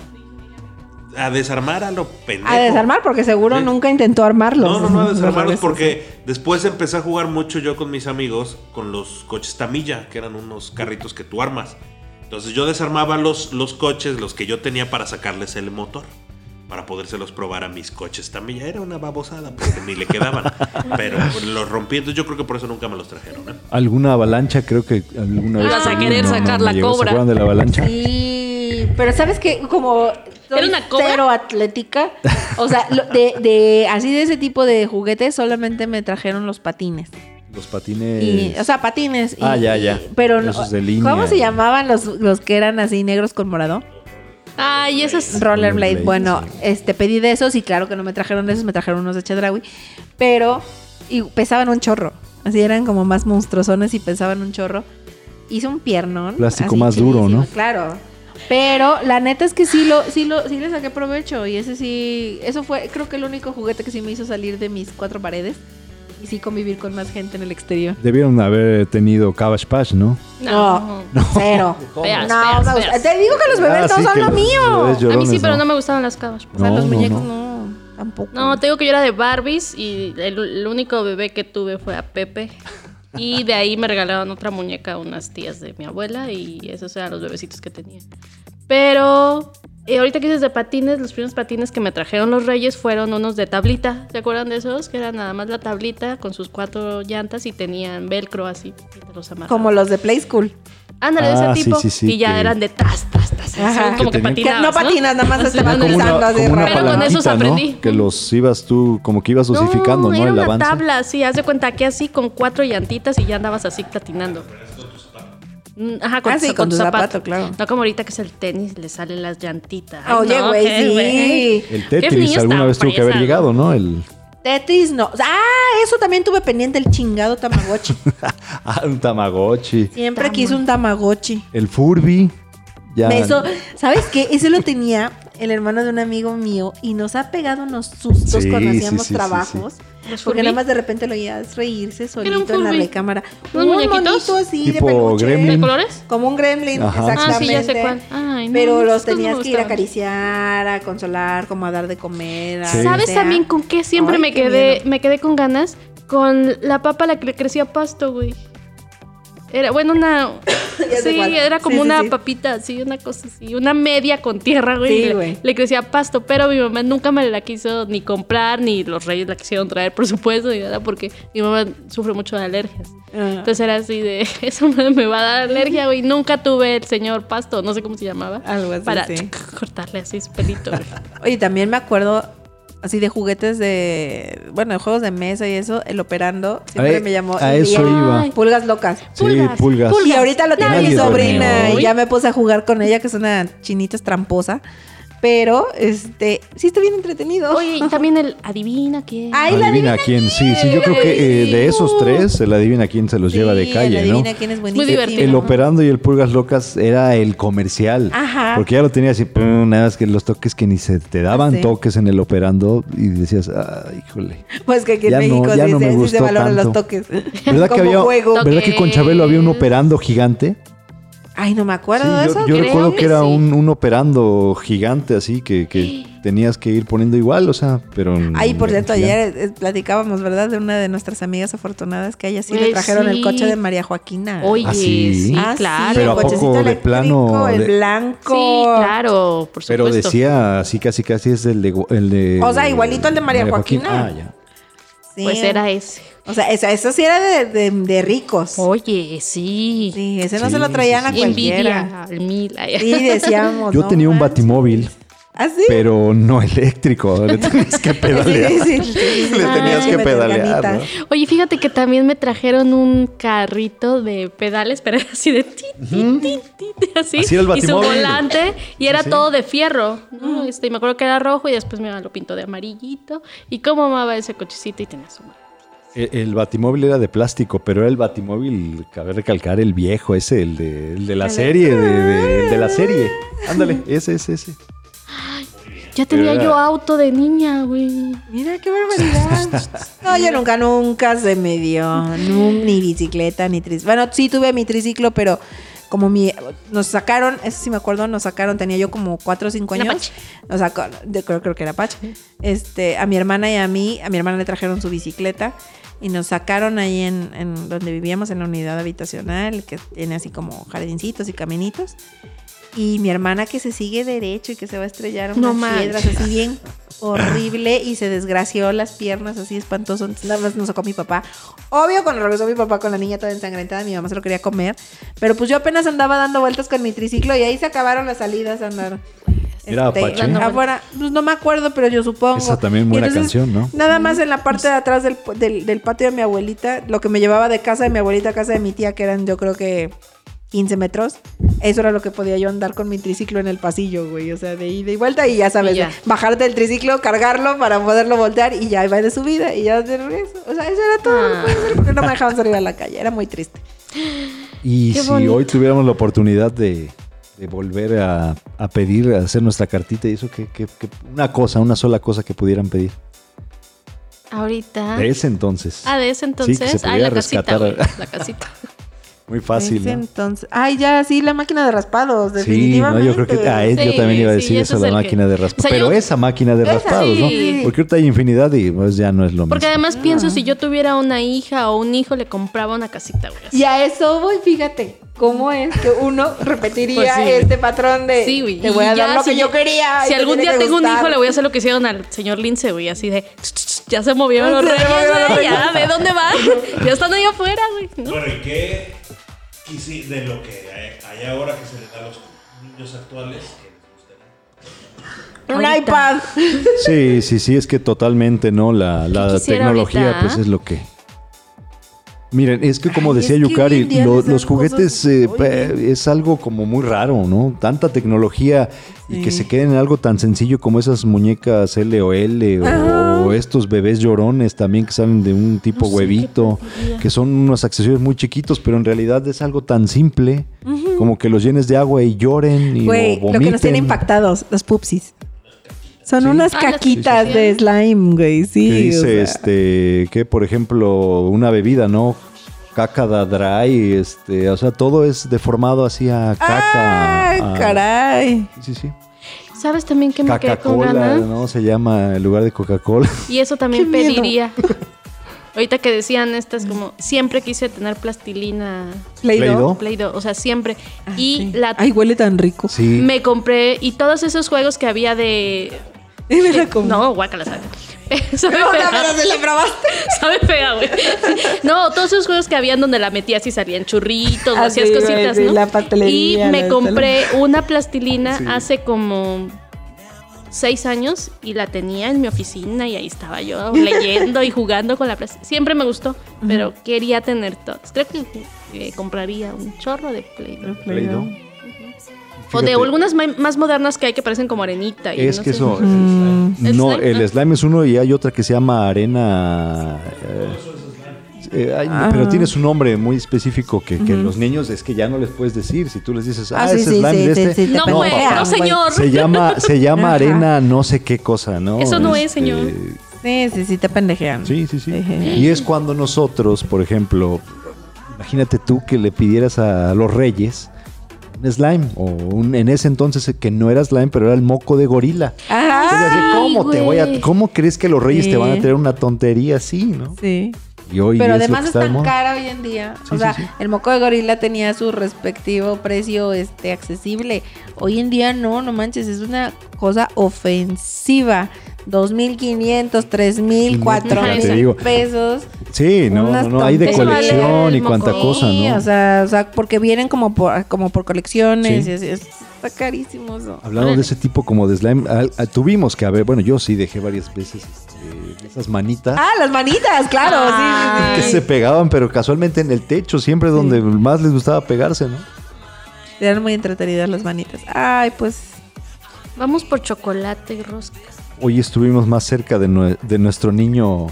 A desarmar a lo pendejo. A desarmar porque seguro nunca intentó armarlos. No, no, no, a *laughs* desarmarlos porque después empecé a jugar mucho yo con mis amigos con los coches Tamilla, que eran unos carritos que tú armas. Entonces yo desarmaba los, los coches, los que yo tenía para sacarles el motor para podérselos probar a mis coches también. Ya era una babosada porque ni le quedaban. *laughs* pero los rompí, entonces yo creo que por eso nunca me los trajeron. ¿eh? ¿Alguna avalancha? Creo que alguna vez. Vas a querer sacar la cobra. ¿Se de la avalancha? Sí, pero ¿sabes que Como ¿Era una cobra? cero atlética. O sea, de, de, así de ese tipo de juguetes solamente me trajeron los patines. Los patines. o sea, patines. ah, ya, ya. pero ¿Cómo se llamaban los, los que eran así negros con morado? Ay, esos. Rollerblade. Bueno, este pedí de esos y claro que no me trajeron de esos, me trajeron unos de Chedraui. Pero y pesaban un chorro. Así eran como más monstruosones y pesaban un chorro. Hice un piernón. Plástico más duro, ¿no? Claro. Pero la neta es que sí lo, sí lo, sí le saqué provecho. Y ese sí, eso fue, creo que el único juguete que sí me hizo salir de mis cuatro paredes y sí convivir con más gente en el exterior. Debieron haber tenido Cabbage Patch, ¿no? No, no. cero. *laughs* no, Te digo que los bebés ah, todos son lo mío. A mí sí, pero no me gustaban las Cabbage Patch. o sea, los muñecos no. Tampoco. No, te digo que yo era de Barbies y el, único bebé que tuve fue a Pepe. Y de ahí me regalaron otra muñeca a unas tías de mi abuela y esos eran los bebecitos que tenía. Pero y ahorita que dices de patines, los primeros patines que me trajeron los reyes fueron unos de tablita. ¿Se acuerdan de esos? Que era nada más la tablita con sus cuatro llantas y tenían velcro así. los Como los de Play School. Ándale, de ese ah, tipo. y ya eran de tas, tas, tas. como que, patinabas, no, patinas, nada más estaban pensando así. Pero con esos aprendí. Que los ibas tú, como que ibas dosificando, ¿no? Era una tabla, sí. Haz de cuenta que así con cuatro llantitas y ya andabas así patinando. Mm, ajá, con, ah, sí, con, tu zapato, claro. No como ahorita que es el tenis, le salen las llantitas. Oye, güey, sí. El Tetris alguna vez tuvo que haber llegado, ¿no? El... Tetris no. Ah, eso también tuve pendiente, el chingado Tamagotchi. *laughs* ah, un Tamagotchi. Siempre quise un Tamagotchi. El Furby. Ya. Eso, ¿sabes qué? Ese lo tenía el hermano de un amigo mío y nos ha pegado unos sustos cuando hacíamos trabajos. Porque nada más de repente lo oías reírse solito en la recámara. Un monito así de peluche. ¿De colores? Como un gremlin, exactamente. Ah, sí, ya sé cuál. Pero los tenías que ir a acariciar, a consolar, como a dar de comer. ¿Sabes también con qué siempre me quedé, me quedé con ganas? Con la papa la que le crecía pasto, güey. Era, bueno, una. *laughs* sí, era como una papita, sí, una cosa así. Una media con tierra, güey. Sí, güey. Le, crecía pasto, pero mi mamá nunca me la quiso ni comprar, ni los reyes la quisieron traer, por supuesto, ni nada, porque mi mamá sufre mucho de alergias. Entonces era así de, *laughs* eso me va a dar alergia, güey. Nunca tuve el señor pasto, no sé cómo se llamaba. Algo así. Para *laughs* cortarle así su pelito, Oye, también me acuerdo así de juguetes de, bueno, de juegos de mesa y eso, el operando siempre me llamó. A eso iba. Pulgas locas. Sí, pulgas. Y ahorita lo tiene mi sobrina y ya me puse a jugar con ella, que es una chinita tramposa. Pero, este, sí está bien entretenido. Oye, y también el adivina quién. adivina, quién, sí, sí, yo creo que eh, de esos tres, el adivina quién se los lleva de calle, el adivina quién es buenísimo. Muy divertido. El operando y el pulgas locas era el comercial. Ajá. Porque ya lo tenía así, nada más que los toques que ni se te daban toques en el operando y decías, ah, híjole. Pues que aquí en México ya no me gustó se valoran los toques. ¿Verdad que había, ¿verdad que con Chabelo había un operando gigante? Ay, no me acuerdo de eso. Yo, recuerdo que, era un, operando gigante así que, tenías que ir poniendo igual, o sea, pero... Ay, por cierto, ayer eh, platicábamos, ¿verdad? De una de nuestras amigas afortunadas que a ella sí le trajeron el coche de María Joaquina. Oye, ¿Ah, sí? Ah, claro. Pero el poco de plano... El blanco. Sí, claro, por supuesto. Pero decía así casi casi es el de... El de o sea, igualito el de María, Joaquina. Ah, ya. Pues era ese. O sea, eso, eso sí era de, de, ricos. Oye, sí. Sí, ese no se lo traían a cualquiera. Envidia, mil. Sí, decíamos. Yo tenía un batimóvil. ¿Ah, sí? Pero no eléctrico, *laughs* le tenías que pedalear. Sí, sí, le tenías que pedalear. Oye, fíjate que también me trajeron un carrito de pedales, pero era así de ti, ti, ti, ti, así. así era el y su volante, y era todo de fierro. ¿no? Este, y me acuerdo que era rojo y después me lo pintó de amarillito. Y cómo amaba ese cochecito y tenía su el, batimóvil era de plástico, pero era el batimóvil, cabe recalcar, el viejo ese, el de, el de la serie, de, de, la serie. Ándale, ese, ese, ese. Ya tenía yo auto de niña, güey. Mira qué barbaridad. *laughs* no, yo nunca, nunca se me dio. ni bicicleta, ni triciclo. Bueno, sí tuve mi triciclo, pero como mi. Nos sacaron, eso sí me acuerdo, nos sacaron, tenía yo como 4 o 5 años. Nos sacaron, creo, creo que era Pache. Este, a mi hermana y a mí, a mi hermana le trajeron su bicicleta y nos sacaron ahí en, en, donde vivíamos en la unidad habitacional, que tiene así como jardincitos y caminitos. Y mi hermana que se sigue derecho y que se va a estrellar unas no piedras así bien horrible y se desgració las piernas así espantoso. Entonces nada más nos sacó mi papá. Obvio, cuando regresó mi papá con la niña toda ensangrentada, mi mamá se lo quería comer. Pero pues yo apenas andaba dando vueltas con mi triciclo y ahí se acabaron las salidas a andar. Era este, Apache. Afuera, pues no me acuerdo, pero yo supongo. Esa también buena canción, ¿no? Nada más en la parte de atrás del, del, del patio de mi abuelita, lo que me llevaba de casa de mi abuelita a casa de mi tía, que eran yo creo que 15 metros. Eso era lo que podía yo andar con mi triciclo en el pasillo, güey. O sea, de ida y vuelta y ya sabes, bajarte del triciclo, cargarlo para poderlo voltear y ya iba de subida y ya de regreso. O sea, eso era todo. Ah. Porque no me dejaban salir a la calle. Era muy triste. Y si hoy tuviéramos la oportunidad de, volver a, pedir, a hacer nuestra cartita y eso, que, una cosa, una sola cosa que pudieran pedir. Ahorita. De ese entonces. Ah, de ese entonces. ah, la casita, la casita. Muy fácil. entonces. Ay, ya, sí, la máquina de raspados, definitivamente. Sí, yo creo que a él yo también iba a decir eso, la máquina de raspados. Pero esa máquina de raspados, ¿no? Porque ahorita hay infinidad y pues ya no es lo mismo. Porque además pienso, si yo tuviera una hija o un hijo, le compraba una casita, güey. Y a eso voy, fíjate. ¿Cómo es que uno *laughs* repetiría pues este patrón de sí, güey. te voy a dar lo que yo quería? Si algún día tengo un hijo, le voy a hacer lo que hicieron al señor Lince, güey, así de ya se movieron los *laughs* reyes, güey, ya, ¿de dónde van? ya están ahí afuera, güey. Bueno, ¿y qué? Sí, de lo que hay, ahora que se le da a los niños actuales, un iPad. *laughs* Sí, sí, sí, es que totalmente, ¿no? La, la tecnología, pues es lo que Miren, es que como decía Yukari, los juguetes eh, es algo como muy raro, ¿no? Tanta tecnología y que se queden en algo tan sencillo como esas muñecas L o L o, estos bebés llorones también que salen de un tipo huevito, que son unos accesorios muy chiquitos, pero en realidad es algo tan simple como que los llenes de agua y lloren y Güey, lo que nos tiene impactados, los pupsis. Son unas ah, caquitas de slime, güey, sí. Que dice, este, que por ejemplo, una bebida, ¿no? Caca da dry, este, o sea, todo es deformado así a caca. ¡Ay, caray! Sí, sí. ¿Sabes también que me quedé con ganas? ¿no? Se llama el lugar de Coca-Cola. *laughs* Y eso también pediría. *laughs* Ahorita que decían estas como siempre quise tener plastilina Play-Doh, Play o sea, siempre. Ah, y la Ay, huele tan rico. Sí. Me compré y todos esos juegos que había de no, guácala, sabe. *laughs* sabe fea. pero se la probaste. *laughs* sabe fea, güey. No, todos esos juegos que habían donde la metías y salían churritos, ah, hacías cositas, ¿no? La y me compré una plastilina hace como seis años y la tenía en mi oficina y ahí estaba yo leyendo y jugando con la plastilina. Siempre me gustó, pero quería tener todos. Creo que eh, compraría un chorro de Play-Doh. O de algunas más modernas que hay que parecen como arenita. es que eso. no, el slime es uno y hay otra que se llama arena. Eh, eh, ah. Pero tiene su nombre muy específico que, los niños es que ya no les puedes decir. Si tú les dices, ah, ah ese slime de este. no, no, señor. Se llama, se llama arena no sé qué cosa, ¿no? Eso no es, este, señor. Sí, sí, sí, te pendejean. Sí, sí, sí. Y es cuando nosotros, por ejemplo, imagínate tú que le pidieras a los reyes slime. O en ese entonces que no era slime, pero era el moco de gorila. ¿cómo, te voy a, ¿Cómo crees que los reyes te van a tener una tontería así, no? Sí. pero además es tan cara hoy en día. o sea, el moco de gorila tenía su respectivo precio este accesible. Hoy en día no, no manches, es una cosa ofensiva. 2.500, 3.000, 4.000 pesos. Sí, no, no, no, hay de colección y cuánta cosa, ¿no? O sea, o sea, porque vienen como por, como por colecciones. Y está carísimo eso. Hablando de ese tipo como de slime, tuvimos que haber, bueno, yo sí dejé varias veces este, esas manitas. Ah, las manitas, claro, sí, ah. Que se pegaban, pero casualmente en el techo, siempre donde más les gustaba pegarse, ¿no? Eran muy entretenidas las manitas. Ay, pues. Vamos por chocolate y roscas. Hoy estuvimos más cerca de, de nuestro niño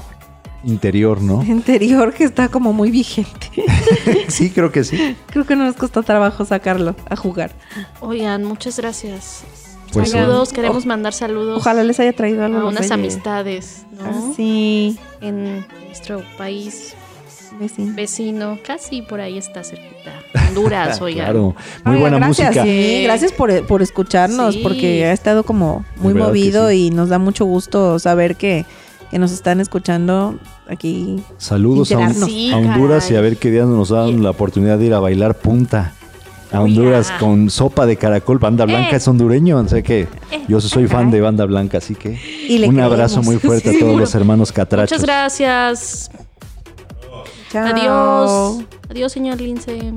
interior, ¿no? *laughs* Interior que está como muy vigente. *laughs* sí, creo que sí. Creo que no nos costó trabajo sacarlo a jugar. Oigan, muchas gracias. Pues saludos, queremos mandar saludos. Ojalá les haya traído algo. A unas amistades, ¿no? Ah, sí. En nuestro país vecino. vecino, casi por ahí está cerquita. Honduras, *laughs* oigan. Claro, muy buena música. Sí, gracias por, por escucharnos, porque ha estado como muy movido y nos da mucho gusto saber que que nos están escuchando aquí. Saludos a, Honduras y a ver qué día nos dan la oportunidad de ir a bailar punta. A Honduras con sopa de caracol, banda blanca eh. es hondureño, o sea que eh. yo soy fan de banda blanca, así que un abrazo muy fuerte a todos los hermanos catrachos. Muchas gracias. Adiós. Adiós, señor Lince.